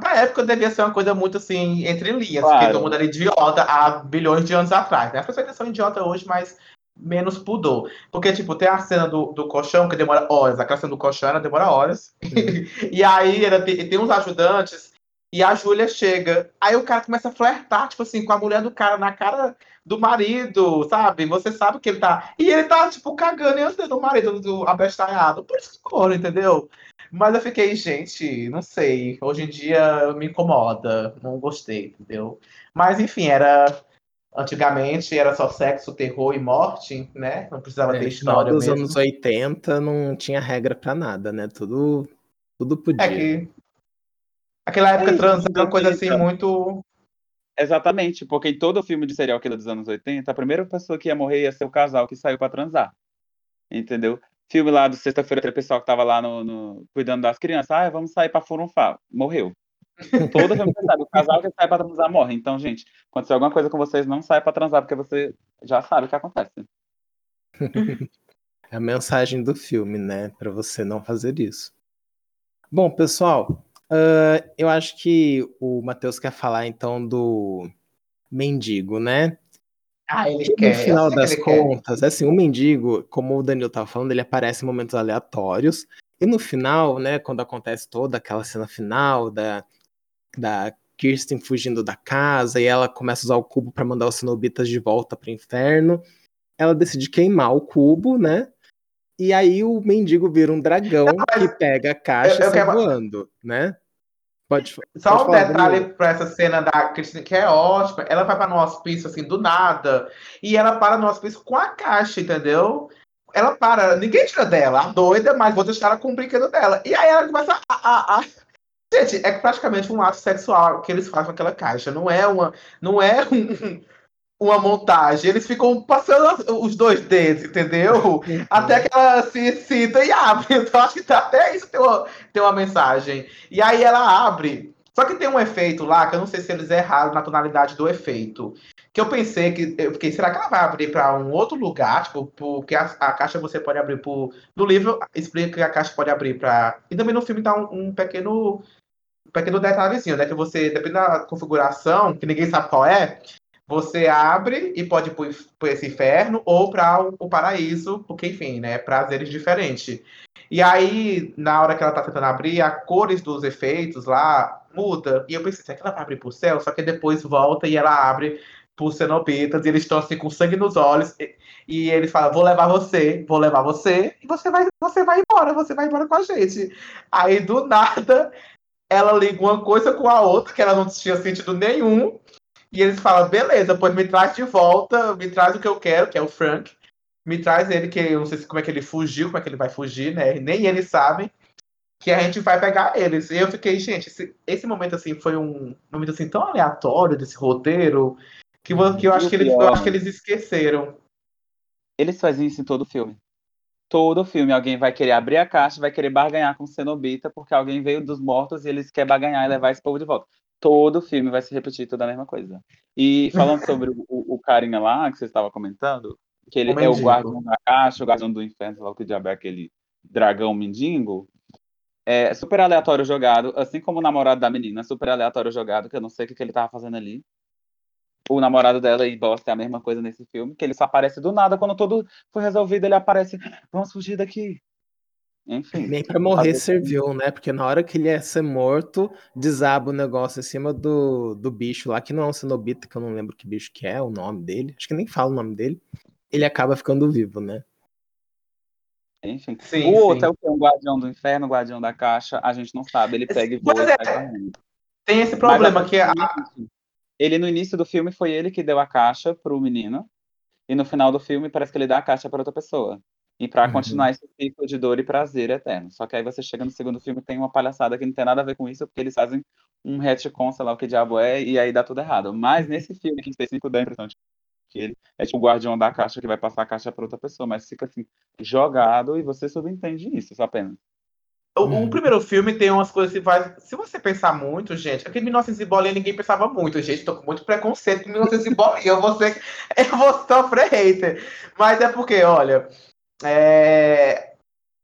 Pra época devia ser uma coisa muito assim, entre linhas, claro. porque todo mundo era idiota há bilhões de anos atrás. Né? As pessoas ainda são idiota hoje, mas menos pudor. Porque, tipo, tem a cena do, do colchão que demora horas, aquela cena do colchão ela demora horas. [laughs] e aí ela tem, tem uns ajudantes e a Júlia chega. Aí o cara começa a flertar, tipo assim, com a mulher do cara na cara do marido, sabe? Você sabe que ele tá. E ele tá, tipo, cagando e andando o marido do abestalhado. Por isso que coro, entendeu? Mas eu fiquei, gente, não sei. Hoje em dia me incomoda. Não gostei, entendeu? Mas enfim, era. Antigamente era só sexo, terror e morte, né? Não precisava é, ter história. Nos anos 80 não tinha regra para nada, né? Tudo, tudo podia. É que Aquela época é trans uma coisa assim muito. Exatamente, porque em todo filme de serial killer dos anos 80, a primeira pessoa que ia morrer ia ser o casal que saiu para transar. Entendeu? Filme lá do Sexta-feira, o pessoal que tava lá no, no, cuidando das crianças, ah, vamos sair pra furunfar. Morreu. Todo filme você sabe, o casal que sai pra transar morre. Então, gente, aconteceu alguma coisa com vocês, não sai pra transar, porque você já sabe o que acontece. [laughs] É a mensagem do filme, né? Pra você não fazer isso. Bom, pessoal, Uh, eu acho que o Matheus quer falar então do mendigo, né? Ah, ele e quer. No final das contas, quer. assim, o mendigo, como o Danilo estava falando, ele aparece em momentos aleatórios. E no final, né, quando acontece toda aquela cena final da, da Kirsten fugindo da casa e ela começa a usar o cubo para mandar os cenobitas de volta para o inferno, ela decide queimar o cubo, né? E aí o mendigo vira um dragão que pega a caixa eu, eu e sai quero... voando, né? Pode, Só pode um detalhe para essa cena da Cristina, que é ótima. Ela vai para no hospício assim do nada. E ela para no hospício com a caixa, entendeu? Ela para, ninguém tira dela, a doida, mas vou deixar ela com o brinquedo dela. E aí ela começa a, a, a... Gente, é praticamente um ato sexual que eles fazem com aquela caixa. Não é uma. Não é [laughs] um, uma montagem. Eles ficam passando os dois dedos, entendeu? Até que ela se excita e abre. [laughs] Então acho que até isso tem uma, tem uma mensagem. E aí ela abre. Só que tem um efeito lá, que eu não sei se eles erraram na tonalidade do efeito. Que eu pensei que. Eu fiquei, será que ela vai abrir para um outro lugar? Tipo, porque a, a, caixa você pode abrir por. No livro explica que a caixa pode abrir para. E também no filme tá um, um pequeno. Um pequeno detalhezinho, né? Que você, dependendo da configuração, que ninguém sabe qual é, você abre e pode ir para esse inferno ou para o, paraíso, porque, enfim, né? Prazeres diferentes. E aí, na hora que ela tá tentando abrir, a cores dos efeitos lá muda. E eu pensei, será que ela vai abrir pro céu? Só que depois volta e ela abre por cenobitas, e eles estão assim com sangue nos olhos, e, e eles falam, vou levar você, vou levar você, e você vai, você vai embora, você vai embora com a gente. Aí, do [laughs] nada, ela liga uma coisa com a outra, que ela não tinha sentido nenhum, e eles falam, beleza, pois me traz de volta, me traz o que eu quero, que é o Frank. Me traz ele, que eu não sei como é que ele fugiu, como é que ele vai fugir, né? Nem eles sabem que a gente vai pegar eles. E eu fiquei, gente, esse, esse momento assim foi um momento assim tão aleatório desse roteiro que, que eu, acho que eles, eu acho que eles esqueceram. Eles fazem isso em todo filme. Todo filme alguém vai querer abrir a caixa, vai querer barganhar com o Cenobita, porque alguém veio dos mortos e eles querem barganhar e levar esse povo de volta todo filme vai se repetir toda a mesma coisa. E falando [laughs] sobre o, o carinha lá que você estava comentando, que ele o é o guardião da caixa, o guardião do inferno, lá o que diabo é aquele dragão mendigo. É super aleatório jogado, assim como o namorado da menina, super aleatório jogado, que eu não sei o que, que ele tava fazendo ali. O namorado dela e Bosta é a mesma coisa nesse filme, que ele só aparece do nada, quando tudo foi resolvido, ele aparece, vamos fugir daqui. Enfim. Nem pra morrer serviu, né? Porque na hora que ele ia ser morto, desaba o negócio em cima do, do bicho lá, que não é um cenobita, que eu não lembro que bicho que é, o nome dele. Acho que nem fala o nome dele. Ele acaba ficando vivo, né? Enfim. Sim, o outro é o que? Um guardião do inferno, guardião da caixa, a gente não sabe. Ele pega e voa é, Tem esse problema Mas, que a... ele no início do filme foi ele que deu a caixa pro menino. E no final do filme parece que ele dá a caixa para outra pessoa. E para uhum. continuar esse ciclo de dor e prazer eterno. Só que aí você chega no segundo filme tem uma palhaçada que não tem nada a ver com isso, porque eles fazem um retcon, sei lá o que diabo é, e aí dá tudo errado. Mas nesse filme aqui em específico dá a impressão de que ele é tipo o guardião da caixa que vai passar a caixa para outra pessoa, mas fica assim, jogado e você subentende isso só apenas. O, o, uhum. primeiro filme tem umas coisas que vai. Se você pensar muito, gente, aquele 1900 e bolinha ninguém pensava muito, gente. Tô com muito preconceito com 1900 e bolinha. Eu vou, ser, [laughs] eu vou sofrer hater. Mas é porque, olha, é,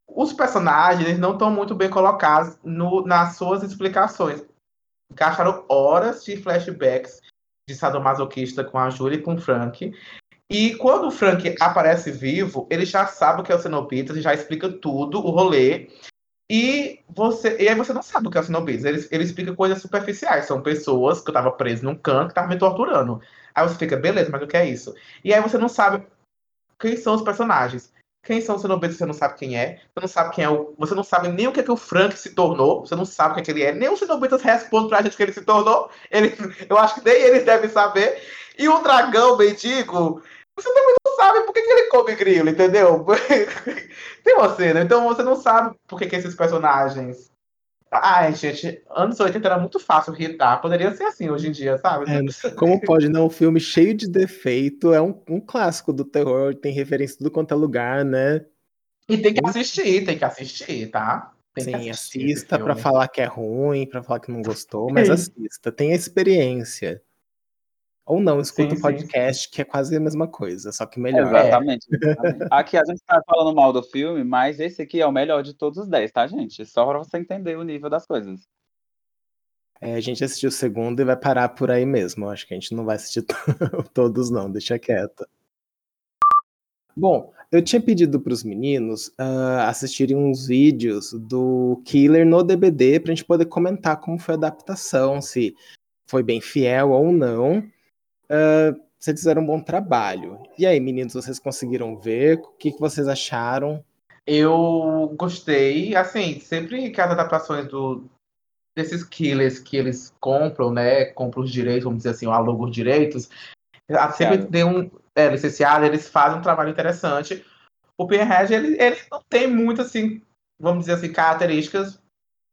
os personagens não estão muito bem colocados no, nas suas explicações. Gastaram horas de flashbacks de sadomasoquista com a Julie e com o Frank. E quando o Frank aparece vivo, ele já sabe o que é o Cenobitas já explica tudo, o rolê. E você, e aí você não sabe o que é o Cenobitas. Ele, ele explica coisas superficiais. São pessoas que eu tava preso num canto que estavam me torturando. Aí você fica, beleza, mas o que é isso? E aí você não sabe quem são os personagens. Quem são os cenobitas você não sabe quem é. Você não sabe quem é o. Você não sabe nem o que, é que o Frank se tornou. Você não sabe o que, é que ele é. Nem os cenobitas respondem pra gente que ele se tornou. Ele, eu acho que nem eles devem saber. E o dragão mendigo. Você também não sabe por que, que ele come grilo, entendeu? [laughs] Tem uma cena. Então você não sabe por que, que esses personagens Ai, gente, anos 80 era muito fácil irritar. Poderia ser assim hoje em dia, sabe? É, como pode, não? Um filme cheio de defeito, é um, um clássico do terror, tem referência em tudo quanto é lugar, né? E tem que assistir, tem que assistir, tá? Tem Sim, assista para falar que é ruim, para falar que não gostou, mas [laughs] assista, tenha experiência. Ou não, escuta o um podcast, sim. que é quase a mesma coisa, só que melhor. Exatamente. aqui a gente tá falando mal do filme, mas esse aqui é o melhor de todos os 10, tá, gente? Só pra você entender o nível das coisas. É, a gente assistiu o segundo e vai parar por aí mesmo. Acho que a gente não vai assistir [laughs] todos, não, deixa quieto. Bom, eu tinha pedido para os meninos uh, assistirem uns vídeos do Killer no DBD para a gente poder comentar como foi a adaptação, se foi bem fiel ou não. Uh, vocês fizeram um bom trabalho. E aí, meninos, vocês conseguiram ver? O que, que vocês acharam? Eu gostei. Assim, sempre que as adaptações do, desses killers que eles compram, né? Compram os direitos, vamos dizer assim, o alugam os direitos. Sempre tem um. É, licenciado, eles fazem um trabalho interessante. O Pinhead, ele, ele não tem muito, assim, vamos dizer assim, características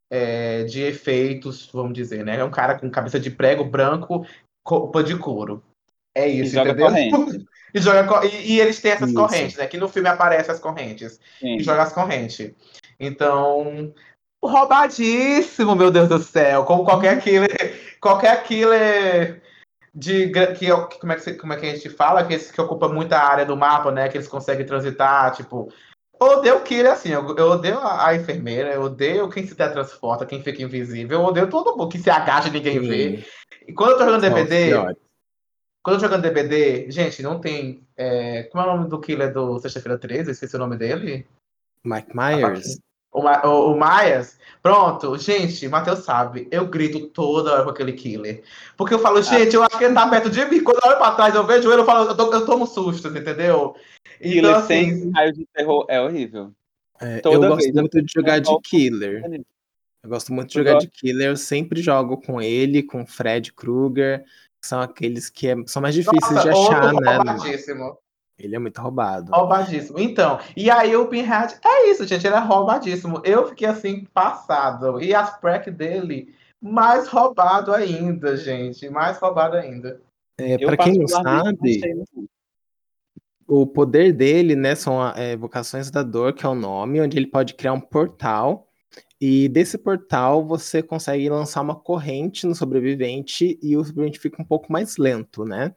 é, de efeitos, vamos dizer, né? É um cara com cabeça de prego branco roupa de couro. É isso, e entendeu? [laughs] e, joga, e, e, eles têm essas isso. correntes, né? Que no filme aparecem as correntes. Sim. E joga as correntes. Então, roubadíssimo, meu Deus do céu. Como qualquer killer, qualquer killer de que como é que, como é que a gente fala que que ocupa muita área do mapa, né? Que eles conseguem transitar, tipo, eu odeio o killer assim, eu, eu odeio a, a, enfermeira, eu odeio quem se teletransporta, quem fica invisível, eu odeio todo mundo que se agacha e ninguém Sim. vê. E quando eu tô jogando DBD, quando eu tô jogando DBD, gente, não tem. É, como é o nome do killer do Sexta-feira 13? Esqueci o nome dele. Mike Myers. O, o, o Myers. Pronto, gente, Matheus sabe, eu grito toda hora com aquele killer. Porque eu falo, gente, eu acho que ele tá perto de mim. Quando eu olho pra trás, eu vejo ele, eu falo, eu, tô, eu tomo susto, entendeu? Então, killer assim, sem raio de terror é horrível. É, eu gosto muito de jogar de killer. Eu gosto muito de jogar de killer. Eu sempre jogo com ele, com Fred Krueger. São aqueles que é, são mais difíceis Nossa, de achar, né? Ele é muito roubado. Roubadíssimo. Então, e aí o Pinhead é isso, gente. Ele é roubadíssimo. Eu fiquei assim, passado. E as prac dele, mais roubado ainda, gente. Mais roubado ainda. É, para quem não sabe, o poder dele, né, são é, Vocações da Dor, que é o nome, onde ele pode criar um portal. E desse portal você consegue lançar uma corrente no sobrevivente e o sobrevivente fica um pouco mais lento, né?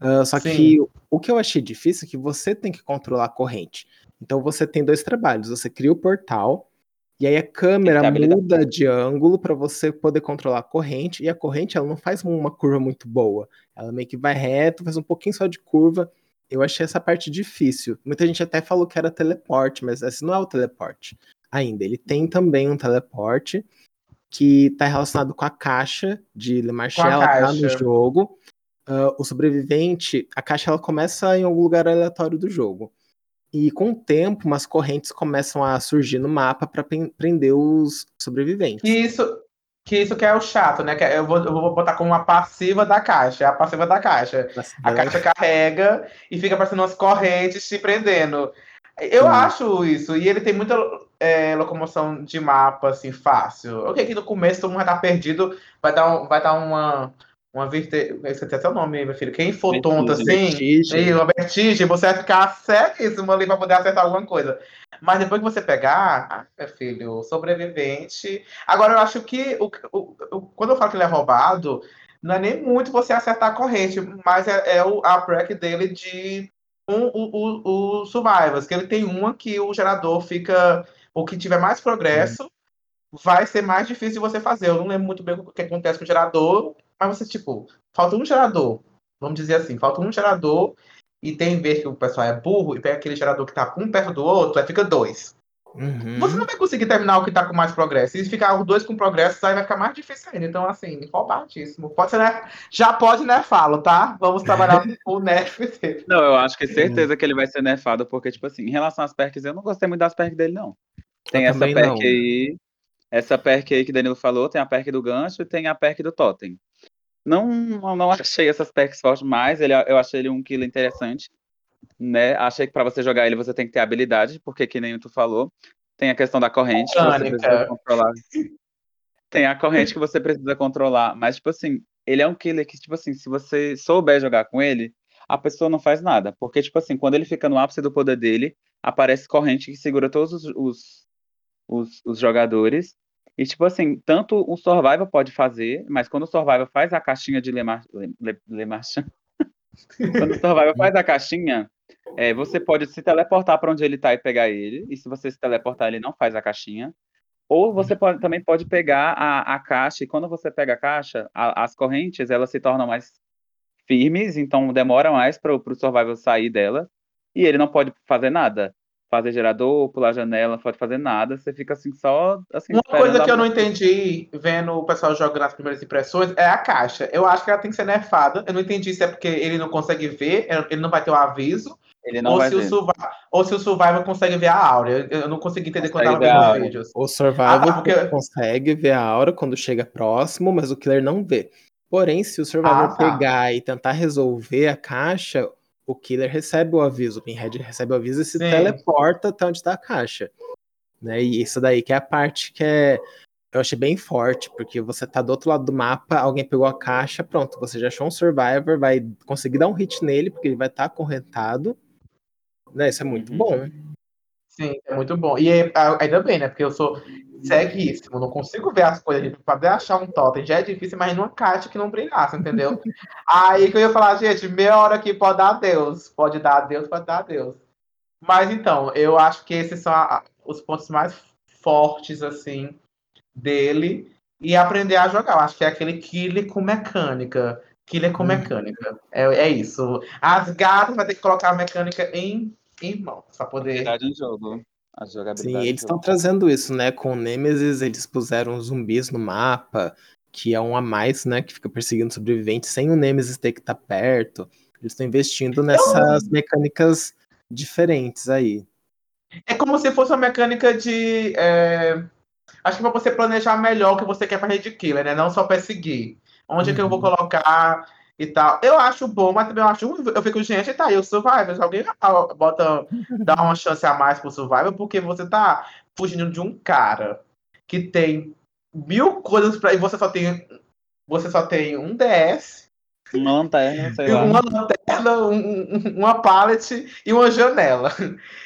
Uh, só Sim. que o que eu achei difícil é que você tem que controlar a corrente. Então você tem dois trabalhos. Você cria o portal, e aí a câmera muda de ângulo para você poder controlar a corrente. E a corrente ela não faz uma curva muito boa. Ela meio que vai reto, faz um pouquinho só de curva. Eu achei essa parte difícil. Muita gente até falou que era teleporte, mas esse não é o teleporte ainda. Ele tem também um teleporte que está relacionado com a caixa de Le Marchal, tá no jogo uh, o sobrevivente, a caixa ela começa em algum lugar aleatório do jogo. E com o tempo, umas correntes começam a surgir no mapa para prender os sobreviventes. Que isso, que isso que é o chato, né? Que é, eu vou, eu vou botar como uma passiva da caixa. É a passiva da caixa. A caixa carrega e fica parecendo umas correntes se prendendo. Eu acho isso. E ele tem muita é, locomoção de mapa, assim, fácil. Ok, que no começo todo mundo vai estar perdido, vai dar, um, vai dar uma uma vertigem. Esse até o nome, meu filho. Quem for tonto assim, vertigem. uma vertigem, você vai ficar ceguíssimo ali para poder acertar alguma coisa. Mas depois que você pegar, ah, meu filho, sobrevivente. Agora, eu acho que o, o, o, quando eu falo que ele é roubado, não é nem muito você acertar a corrente, mas é, é o, a break dele de um, o, o, o Survivors, que ele tem uma que o gerador fica. O que tiver mais progresso. Vai ser mais difícil de você fazer. Eu não lembro muito bem o que acontece com o gerador, mas você, tipo, falta um gerador. Vamos dizer assim, falta um gerador e tem vez que o pessoal é burro e pega aquele gerador que tá um perto do outro, aí fica dois. Uhum. Você não vai conseguir terminar o que tá com mais progresso. E se ficar os dois com progresso, aí vai ficar mais difícil ainda. Então, assim, roubadíssimo. Pode ser, né? Já pode nerfá-lo, tá? Vamos trabalhar [laughs] o nerf dele. Não, eu acho que certeza que ele vai ser nerfado, porque, tipo assim, em relação às perks, eu não gostei muito das perks dele, não. Tem eu essa perk não. aí. Essa perk aí que o Danilo falou, tem a perk do gancho e tem a perk do totem. Não, não achei essas perks fortes, mas ele, eu achei ele um killer interessante. Né? Achei que para você jogar ele você tem que ter habilidade, porque que nem tu falou, tem a questão da corrente que você precisa controlar. Tem a corrente que você precisa controlar, mas tipo assim, ele é um killer que tipo assim, se você souber jogar com ele, a pessoa não faz nada, porque tipo assim, quando ele fica no ápice do poder dele, aparece corrente que segura todos os, os, os, os jogadores e, tipo assim, tanto o Survival pode fazer, mas quando o Survival faz a caixinha de Lemar... Lemarchand, quando o Survival faz a caixinha, é, você pode se teleportar para onde ele está e pegar ele, e se você se teleportar, ele não faz a caixinha. Ou você pode, também pode pegar a, a caixa, e quando você pega a caixa, a, as correntes, elas se tornam mais firmes, então demora mais para o Survival sair dela, e ele não pode fazer nada fazer gerador, pular janela, não pode fazer nada, você fica assim só assim. Uma coisa que eu não entendi vendo o pessoal jogando as primeiras impressões é a caixa. Eu acho que ela tem que ser nerfada. Eu não entendi se é porque ele não consegue ver, ele não vai ter o um aviso. Ele não ou, vai se ver. O Survival, ou se o Survivor consegue ver a aura. Eu, não consegui entender quando ela viu os vídeos. O Survivor ah, porque... consegue ver a aura quando chega próximo, mas o Killer não vê. Porém, se o Survivor ah, tá. pegar e tentar resolver a caixa, o killer recebe o aviso, o Pinhead recebe o aviso e se Sim. teleporta até onde está a caixa. Né? E isso daí que é a parte que é eu achei bem forte, porque você tá do outro lado do mapa, alguém pegou a caixa, pronto, você já achou um survivor, vai conseguir dar um hit nele, porque ele vai estar tá acorrentado. Né, isso é muito uhum. bom. Sim, é muito bom. E é, ainda bem, né? Porque eu sou ceguíssimo, não consigo ver as coisas. Pra poder achar um totem já é difícil, mas numa caixa que não brilhasse, entendeu? [laughs] Aí que eu ia falar, gente, meia hora aqui pode dar Deus. Pode dar Deus, pode dar Deus. Mas então, eu acho que esses são a, os pontos mais fortes, assim, dele e aprender a jogar. Eu acho que é aquele killer com mecânica. Killer com hum. mecânica. É, é isso. As gatas vai ter que colocar a mecânica em, em mãos para poder. Em jogo. A Sim, eles estão trazendo isso, né? Com o Nemesis, eles puseram zumbis no mapa, que é um a mais, né? Que fica perseguindo sobreviventes sem o Nemesis ter que estar tá perto. Eles estão investindo nessas mecânicas diferentes aí. É como se fosse uma mecânica de. É... Acho que para você planejar melhor o que você quer para Red Killer, né? Não só perseguir. Onde uhum. é que eu vou uhum. colocar e tal. Eu acho bom, mas também eu acho. Eu fico, gente, tá aí o Survivor. Alguém bota, dá uma [laughs] chance a mais pro Survivor, porque você tá fugindo de um cara que tem mil coisas para E você só tem. Você só tem um DS. Uma lanterna, sei lá. Uma lanterna, um, uma pallet e uma janela.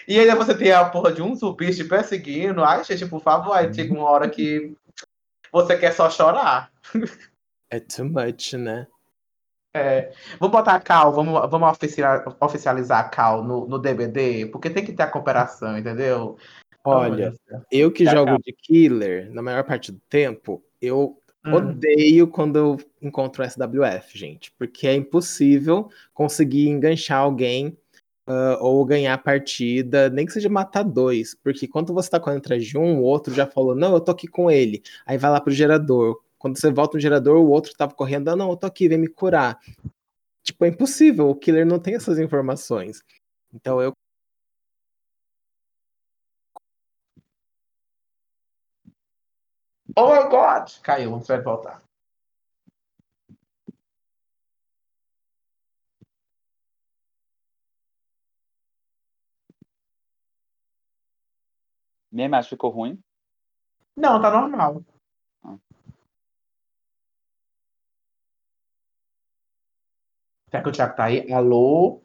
E ainda você tem a porra de um zumbi te perseguindo. Ai, gente, por favor, aí chega uma hora que você quer só chorar. É too much, né? É, vamos botar a Cal, vamos, vamos oficializar a Cal no, no DBD, porque tem que ter a cooperação, entendeu? Olha, eu que jogo de killer, na maior parte do tempo, eu hum. odeio quando eu encontro SWF, gente, porque é impossível conseguir enganchar alguém uh, ou ganhar a partida, nem que seja matar dois, porque quando você tá correndo atrás de um, o outro já falou, não, eu tô aqui com ele, aí vai lá pro gerador, quando você volta no gerador, o outro tava correndo, ah, não, eu tô aqui, vem me curar. Tipo, é impossível, o killer não tem essas informações. Então eu. Oh my god! Caiu, você vai voltar. Minha imagem ficou ruim? Não, tá normal. Será que o Thiago tá aí? Alô?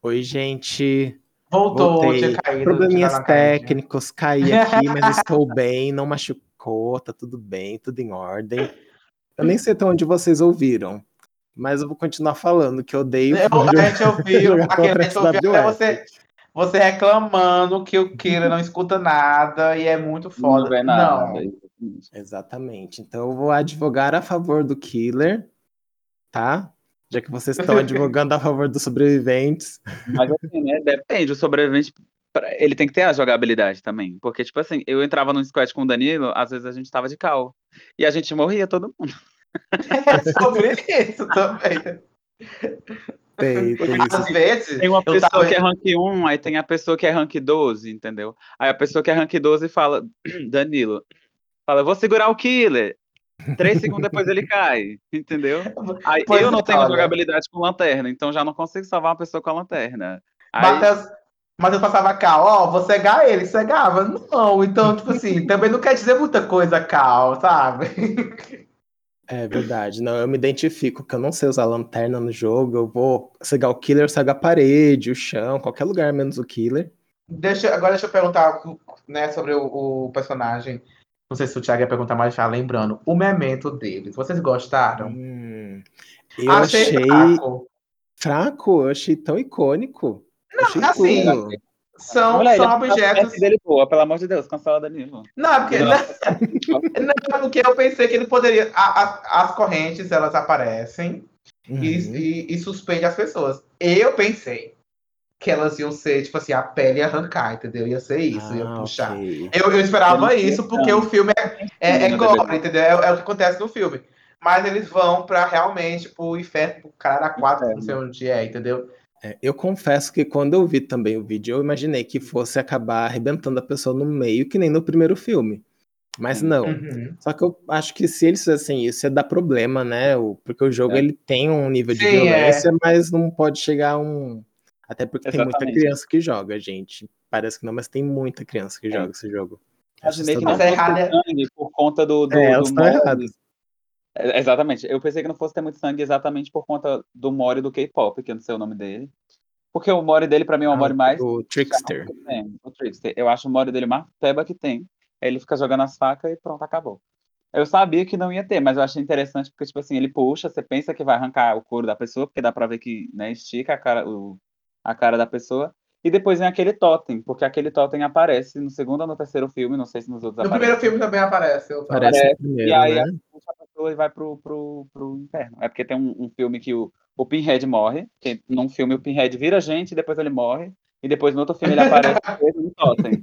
Oi, gente. Voltou, Voltei. tinha caído. Probleminhas técnicos, caí aqui, mas estou [laughs] bem, não machucou, tá tudo bem, tudo em ordem. Eu nem sei até onde vocês ouviram, mas eu vou continuar falando que eu odeio. Eu, a gente ouviu, [laughs] aquele, a gente ouviu até você, você reclamando que o Kira não escuta nada e é muito foda. Não, é nada. não. Exatamente. Então eu vou advogar a favor do killer, tá? Já que vocês estão [laughs] advogando a favor dos sobreviventes. Mas assim, né? Depende, o sobrevivente ele tem que ter a jogabilidade também. Porque, tipo assim, eu entrava no squad com o Danilo, às vezes a gente tava de cal. E a gente morria todo mundo. É sobre isso também. Tem, tem Às vezes. Tem uma pessoa tava... que é rank 1, aí tem a pessoa que é rank 12, entendeu? Aí a pessoa que é rank 12 fala, [clears throat] Danilo, Fala, vou segurar o killer. Três segundos depois ele cai, entendeu? Aí, eu não tenho jogabilidade com lanterna, então já não consigo salvar uma pessoa com a lanterna. Aí... Matheus, mas eu passava Cal, ó, vou cegar ele, cegava. Não, então, tipo assim, [laughs] também não quer dizer muita coisa, Cal, sabe? É verdade, não, eu me identifico que eu não sei usar lanterna no jogo, eu vou cegar o killer, cegar a parede, o chão, qualquer lugar menos o killer. Deixa, agora deixa eu perguntar né, sobre o, o personagem. Não sei se o Thiago ia perguntar, mas já lembrando. O memento deles. Vocês gostaram? Hum, eu achei, achei fraco. fraco. Eu achei tão icônico. Não, achei assim. Tudo. São, Olha, são objetos. Dele, pô, pelo amor de Deus, cancela Danilo. Não, é porque, não, [laughs] não, porque eu pensei que ele poderia. A, a, as correntes elas aparecem uhum. e, e, e suspende as pessoas. Eu pensei que elas iam ser, tipo assim, a pele ia arrancar, entendeu? Ia ser isso, ah, ia puxar. Okay. Eu, eu esperava isso, porque o filme é, é, é gore, entendeu? É, é, o que acontece no filme. Mas eles vão pra realmente pro inferno, pro cara quatro, não sei onde é, entendeu? É, eu confesso que quando eu vi também o vídeo, eu imaginei que fosse acabar arrebentando a pessoa no meio, que nem no primeiro filme. Mas não. Uhum. Só que eu acho que se eles fizessem isso, ia dar problema, né? Porque o jogo é. ele tem um nível de Sim, violência, é. mas não pode chegar a um, até porque Exatamente. tem muita criança que joga, gente. Parece que não, mas tem muita criança que é. joga esse jogo. imaginei que não fosse sangue por conta do, do, é, do Mori. É, exatamente. Eu pensei que não fosse ter muito sangue exatamente por conta do Mori do K-pop, que eu não sei o nome dele. Porque o Mori dele, pra mim, é o ah, Mori mais. O Trickster. o Trickster. Eu acho o Mori dele mais peba que tem. Aí ele fica jogando as facas e pronto, acabou. Eu sabia que não ia ter, mas eu achei interessante porque, tipo assim, ele puxa, você pensa que vai arrancar o couro da pessoa, porque dá pra ver que né, estica a cara, o, a cara da pessoa. E depois vem aquele totem, porque aquele totem aparece no segundo ou no terceiro filme, não sei se nos outros No aparece. primeiro filme também aparece. Aparece, primeiro, e aí né? a pessoa vai pro, pro, pro inferno. É porque tem um, um filme que o, o Pinhead morre, que num filme o Pinhead vira gente, depois ele morre, e depois no outro filme ele aparece [laughs] no totem.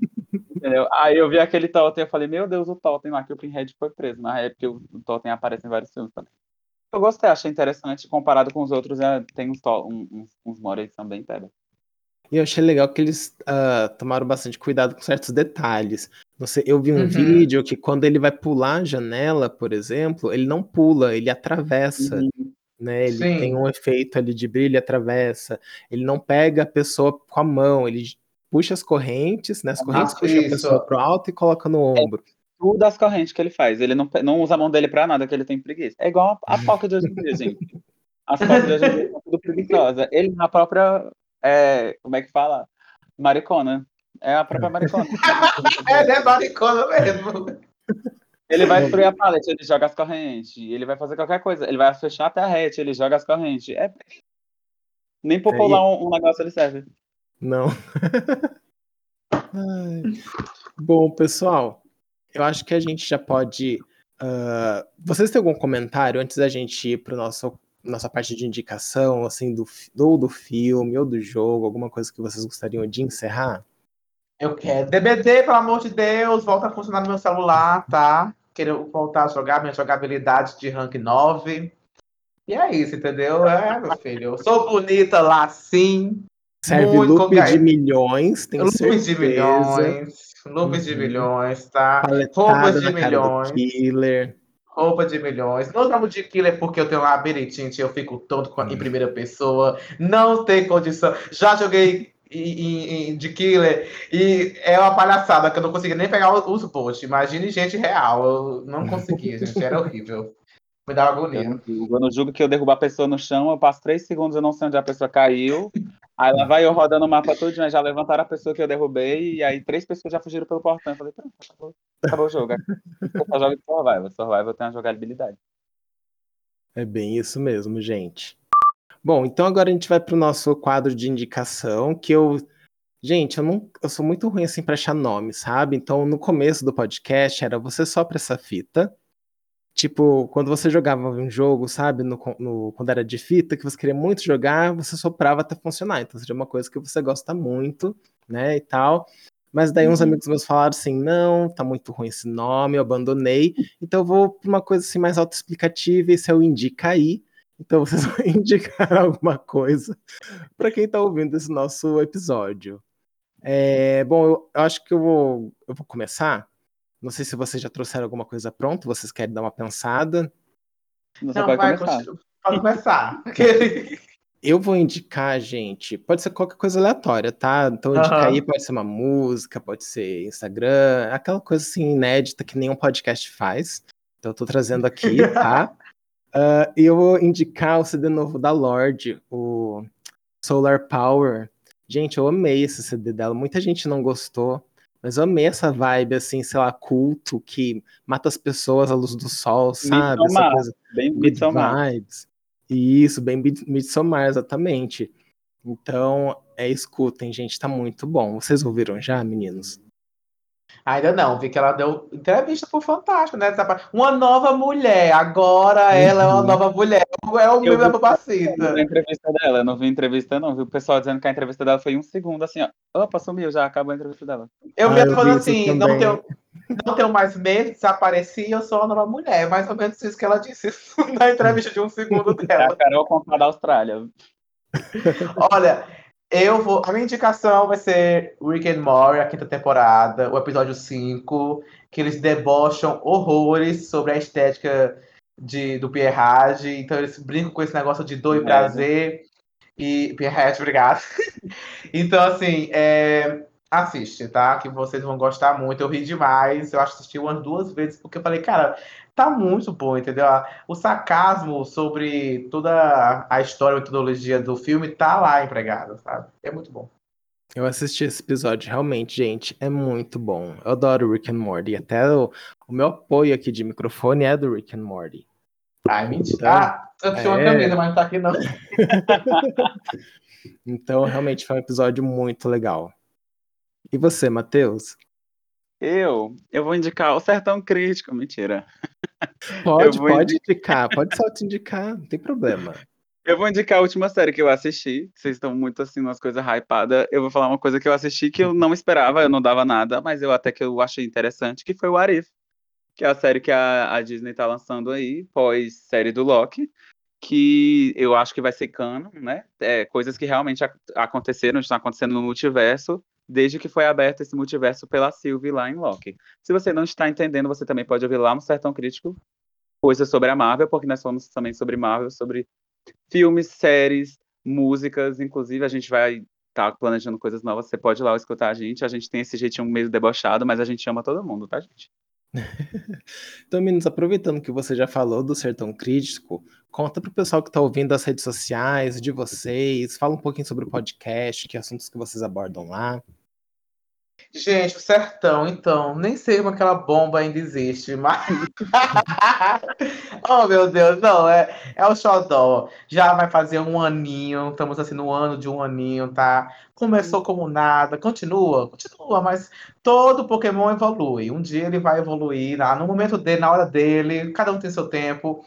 Entendeu? Aí eu vi aquele totem e falei, meu Deus, o totem lá que o Pinhead foi preso. Na época o totem aparece em vários filmes também. Eu gostei, achei interessante, comparado com os outros, é, tem uns, uns, uns Morey que são bem peba. E eu achei legal que eles uh, tomaram bastante cuidado com certos detalhes. Você, eu vi um uhum. vídeo que quando ele vai pular a janela, por exemplo, ele não pula, ele atravessa. Uhum. Né? Ele Sim. tem um efeito ali de brilho, atravessa. Ele não pega a pessoa com a mão, ele puxa as correntes, né? As correntes ah, puxam a pessoa pro alto e coloca no ombro. É tudo as correntes que ele faz. Ele não, não usa a mão dele pra nada, que ele tem preguiça. É igual a, a foca de hoje em dia, gente. As focas de hoje em dia são tudo preguiçosas. Ele, na própria é, como é que fala? Maricona. É a própria maricona. ele [laughs] é maricona mesmo. Ele vai destruir a paleta, ele joga as correntes. Ele vai fazer qualquer coisa. Ele vai fechar até a rete, ele joga as correntes. É... Nem por pular um, um, negócio ele serve. Não. [laughs] Bom, pessoal, eu acho que a gente já pode. Uh... Vocês têm algum comentário antes da gente ir para nosso nossa parte de indicação, assim, do, ou do filme, ou do jogo, alguma coisa que vocês gostariam de encerrar? Eu quero. DBD, pelo amor de Deus, volta a funcionar no meu celular, tá? Quero voltar a jogar minha jogabilidade de rank 9. E é isso, entendeu? É, meu filho. Eu sou bonita lá sim. Serve loop de milhões, tem loop certeza. de milhões. Loop uhum. de milhões, tá? Roupas de milhões. Killer roupa de milhões. Não chamo de killer porque eu tenho labirintite, eu fico todo em primeira pessoa. Não tem condição. Já joguei em, em, de killer e é uma palhaçada que eu não consegui nem pegar os, os posts. Imagine gente real. Eu não [laughs] conseguia, gente. Era horrível. Me dá agonia. Eu, eu não julgo que eu derrubar a pessoa no chão, eu passo três segundos, eu não sei onde a pessoa caiu. Aí lá vai eu rodando o mapa todo, mas já levantaram a pessoa que eu derrubei, e aí três pessoas já fugiram pelo portão. Eu falei, pronto, acabou, acabou o jogo. Eu só jogo de Survival. Survival tem uma jogabilidade. É bem isso mesmo, gente. Bom, então agora a gente vai pro nosso quadro de indicação, que eu. Gente, eu não. Eu sou muito ruim assim pra achar nome, sabe? Então, no começo do podcast era você só pra essa fita. Tipo, quando você jogava um jogo, sabe, no, no, quando era de fita, que você queria muito jogar, você soprava até funcionar. Então seria uma coisa que você gosta muito, né, e tal. Mas daí uns uhum. amigos meus falaram assim, não, tá muito ruim esse nome, eu abandonei. Então eu vou pra uma coisa assim mais autoexplicativa, e se eu indicar aí, então vocês [laughs] vão indicar alguma coisa para quem tá ouvindo esse nosso episódio. É, bom, eu, eu acho que eu vou, eu vou começar não sei se vocês já trouxeram alguma coisa pronta, vocês querem dar uma pensada? Você Não, vai começar. Pode começar. [laughs] Eu vou indicar, gente, pode ser qualquer coisa aleatória, tá? Então, indicar uhum. aí pode ser uma música, pode ser Instagram, aquela coisa assim inédita que nenhum podcast faz. Então, eu tô trazendo aqui, [laughs] tá? uh, e eu vou indicar o CD novo da Lorde, o Solar Power. Gente, eu amei esse CD dela. Muita gente não gostou. Mas eu amei essa vibe, assim, sei lá, culto, que mata as pessoas à luz do sol, sabe? Midsommar, essa coisa. Bem mid vibes. Isso, bem Midsommar, exatamente. Então, é, escutem, gente, tá muito bom. Vocês ouviram já, meninos? Ainda não, vi que ela deu entrevista pro Fantástico, né? Uma nova mulher, agora uhum. ela é uma nova mulher. É o meu babacita. Eu entrevista dela, não vi entrevista, não. Vi o pessoal dizendo que a entrevista dela foi um segundo, assim, ó. Opa, sumiu, já acabou a entrevista dela. Eu vi ela falando assim, não tenho, não tenho mais medo, desapareci, eu sou a nova mulher. É mais ou menos isso que ela disse [laughs] na entrevista de um segundo [laughs] dela. É a Carol contar da Austrália. Olha, eu vou. A minha indicação vai ser Rick and Morty, a quinta temporada, o episódio 5, que eles debocham horrores sobre a estética de, do Pierre Então eles brincam com esse negócio de dor e prazer. E Pierre [laughs] obrigado. então, assim, é, assiste, tá? Que vocês vão gostar muito. Eu ri demais. Eu assisti umas duas vezes, porque eu falei, cara, tá muito bom, entendeu? O sarcasmo sobre toda a história e metodologia do filme tá lá empregado, sabe? É muito bom. Eu assisti esse episódio, realmente, gente, é muito bom. Eu adoro Rick and Morty. Até o, o meu apoio aqui de microfone é do Rick and Morty. Ai, mentira. Então, ah, eu tinha é... uma camisa, mas não tá aqui não. [laughs] então, realmente foi um episódio muito legal. E você, Matheus? Eu? Eu vou indicar o Sertão Crítico, mentira. Pode, pode indicar, pode só te indicar, não tem problema. Eu vou indicar a última série que eu assisti. Vocês estão muito assim, umas coisas hypadas. Eu vou falar uma coisa que eu assisti que eu não esperava, eu não dava nada, mas eu até que eu achei interessante, que foi o Arif, que é a série que a, a Disney tá lançando aí, pós série do Loki, que eu acho que vai ser cano, né? É, coisas que realmente aconteceram, estão acontecendo no multiverso, desde que foi aberto esse multiverso pela Sylvie lá em Loki. Se você não está entendendo, você também pode ouvir lá no Sertão Crítico coisas sobre a Marvel, porque nós falamos também sobre Marvel, sobre filmes, séries, músicas, inclusive a gente vai estar tá planejando coisas novas, você pode ir lá escutar a gente, a gente tem esse jeitinho meio debochado, mas a gente ama todo mundo, tá, gente? [laughs] então, meninos, aproveitando que você já falou do Sertão Crítico, conta pro pessoal que tá ouvindo as redes sociais de vocês, fala um pouquinho sobre o podcast, que assuntos que vocês abordam lá. Gente, o sertão, então, nem sei como aquela bomba ainda existe, mas. [laughs] oh, meu Deus, não, é, é o xodó. Já vai fazer um aninho, estamos assim no ano de um aninho, tá? Começou como nada, continua, continua, mas todo Pokémon evolui. Um dia ele vai evoluir, lá no momento dele, na hora dele, cada um tem seu tempo.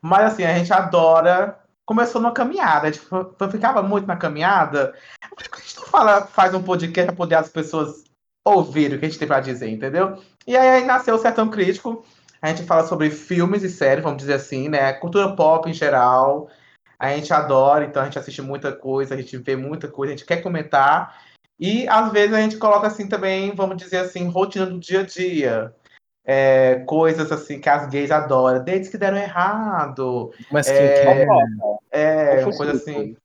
Mas assim, a gente adora começou numa caminhada. A gente ficava muito na caminhada. Por que a gente não fala, faz um podcast para poder as pessoas ouvir o que a gente tem para dizer, entendeu? E aí nasceu o Sertão Crítico. A gente fala sobre filmes e séries, vamos dizer assim, né? Cultura pop em geral. A gente adora, então a gente assiste muita coisa, a gente vê muita coisa, a gente quer comentar. E às vezes a gente coloca assim também, vamos dizer assim, rotina do dia a dia. É, coisas assim que as gays adoram, dates que deram errado. Mas é, é, um coisa assim.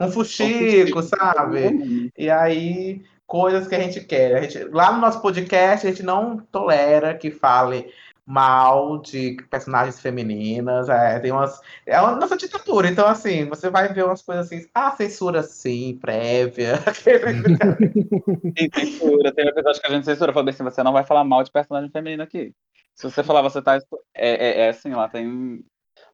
Um fuxico, sabe? E aí coisas que a gente quer. A gente, lá no nosso podcast, a gente não tolera que fale mal de personagens femininas. É, tem umas. É a nossa ditadura. Então, assim, você vai ver umas coisas assim. Ah, censura sim, prévia. [laughs] Sim, [laughs] censura. Tem episódio que a gente censura. Falou assim: você não vai falar mal de personagem feminino aqui. Se você falar, você tá. É, é, é assim, lá tem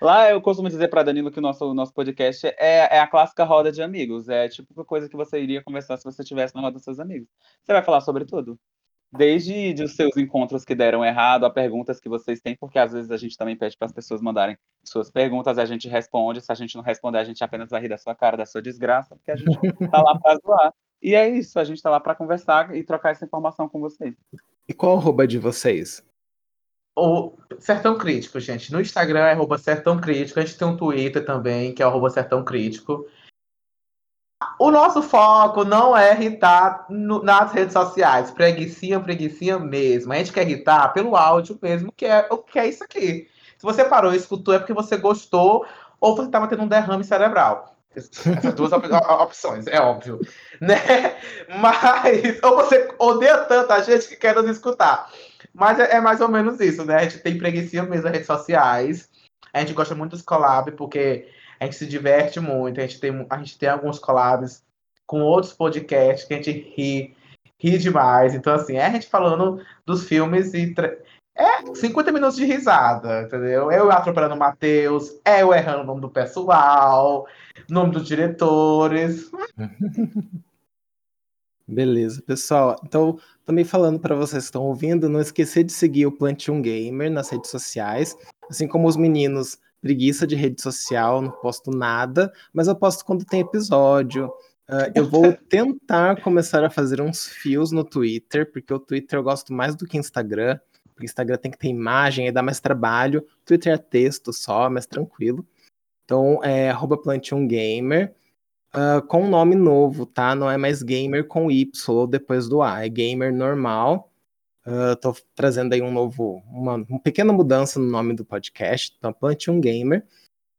Lá eu costumo dizer para Danilo que o nosso, nosso podcast é, é a clássica roda de amigos. É tipo coisa que você iria conversar se você estivesse na roda dos seus amigos. Você vai falar sobre tudo. Desde de os seus encontros que deram errado, a perguntas que vocês têm, porque às vezes a gente também pede para as pessoas mandarem suas perguntas, a gente responde. Se a gente não responder, a gente apenas vai rir da sua cara, da sua desgraça, porque a gente tá lá para zoar. E é isso, a gente está lá para conversar e trocar essa informação com vocês. E qual a arroba de vocês? O Sertão Crítico, gente. No Instagram é arroba Sertão Crítico. A gente tem um Twitter também, que é arroba Sertão Crítico. O nosso foco não é irritar no, nas redes sociais. Preguicinha, preguicinha mesmo. A gente quer irritar pelo áudio mesmo, que é o que é isso aqui. Se você parou e escutou, é porque você gostou ou você estava tendo um derrame cerebral. Essas duas op opções, é óbvio. Né? [laughs] Mas, ou você odeia tanta gente que quer nos escutar. Mas é, é, mais ou menos isso, né? A gente tem preguiça mesmo nas redes sociais. A gente gosta muito dos collabs, porque a gente se diverte muito. A gente tem, a gente tem alguns collabs com outros podcasts que a gente ri, ri demais. Então, assim, é a gente falando dos filmes e. É 50 minutos de risada, entendeu? Eu atropelando o Matheus, é eu errando o nome do pessoal, nome dos diretores. [laughs] Beleza, pessoal. Então, também falando para vocês que estão ouvindo, não esquecer de seguir o Plantion Gamer nas redes sociais, assim como os meninos, preguiça de rede social, não posto nada, mas eu posto quando tem episódio. Uh, eu vou [laughs] tentar começar a fazer uns fios no Twitter, porque o Twitter eu gosto mais do que Instagram, porque Instagram tem que ter imagem e dá mais trabalho. Twitter é texto só, mais tranquilo. Então, é arroba Gamer uh, com um nome novo, tá? Não é mais gamer com Y depois do A, é gamer normal. Uh, tô trazendo aí um novo, uma, uma, pequena mudança no nome do podcast, então Plante um Gamer.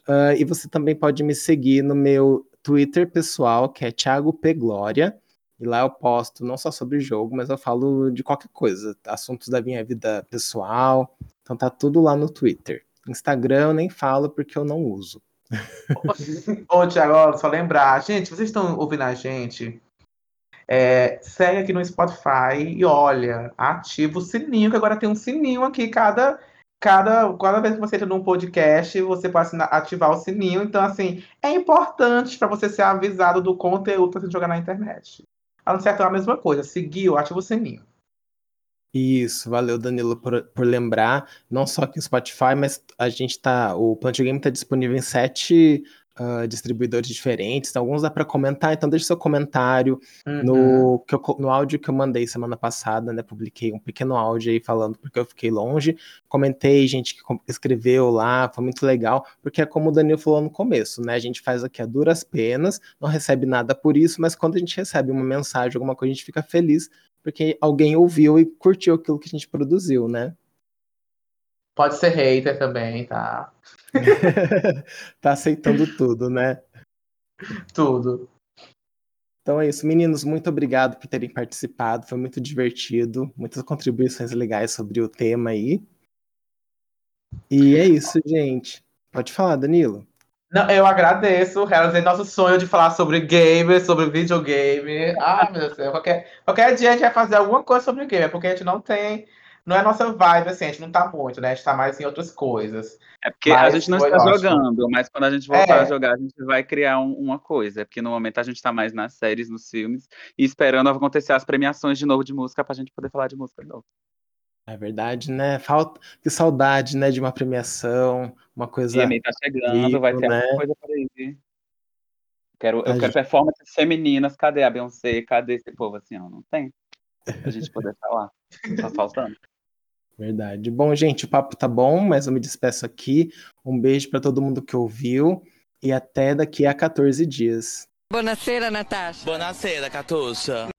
Uh, e você também pode me seguir no meu Twitter pessoal, que é Thiago P. Glória. E lá eu posto não só sobre jogo, mas eu falo de qualquer coisa, assuntos da minha vida pessoal. Então tá tudo lá no Twitter. Instagram eu nem falo porque eu não uso. Ô, Tiago, só lembrar, gente, vocês estão ouvindo a gente? É, segue aqui no Spotify e olha, ativa o sininho, que agora tem um sininho aqui, cada, cada, cada vez que você entra num podcast, você pode ativar o sininho. Então, assim, é importante para você ser avisado do conteúdo para você jogar na internet. A não ser que a mesma coisa, seguiu, ativa o sininho. Isso, valeu Danilo por, por lembrar, não só aqui no Spotify, mas a gente tá, o Plant Game está disponível em sete uh, distribuidores diferentes, então alguns dá para comentar, então deixe seu comentário uhum. no, que eu, no áudio que eu mandei semana passada, né, publiquei um pequeno áudio aí falando porque eu fiquei longe, comentei, gente que escreveu lá, foi muito legal, porque é como o Danilo falou no começo, né, a gente faz aqui a duras penas, não recebe nada por isso, mas quando a gente recebe uma mensagem, alguma coisa, a gente fica feliz, porque alguém ouviu e curtiu aquilo que a gente produziu, né? Pode ser hater também, tá? [laughs] tá aceitando tudo, né? Tudo. Então é isso, meninos. Muito obrigado por terem participado. Foi muito divertido. Muitas contribuições legais sobre o tema aí. E é isso, gente. Pode falar, Danilo. Não, eu agradeço, realizei nosso sonho de falar sobre games, sobre videogame. Ah, meu Deus do céu. Qualquer, qualquer dia a gente vai fazer alguma coisa sobre game, porque a gente não tem. Não é nossa vibe, assim, a gente não tá muito, né? A gente tá mais em outras coisas. É porque mas a gente não está ótimo. jogando, mas quando a gente voltar é. a jogar, a gente vai criar um, uma coisa. Porque no momento a gente tá mais nas séries, nos filmes, e esperando acontecer as premiações de novo de música pra gente poder falar de música de novo. É verdade, né? Falta que saudade, né, de uma premiação, uma coisa. E tá chegando, rico, vai ter né? uma coisa para ir. Quero, eu a quero gente... performances femininas. Cadê a Beyoncé? Cadê esse povo assim? Ó, não tem. Pra gente poder falar. Tá faltando. Verdade. Bom, gente, o papo tá bom, mas eu me despeço aqui. Um beijo para todo mundo que ouviu e até daqui a 14 dias. Buonasera, Natasha. Buonasera, Catuxa.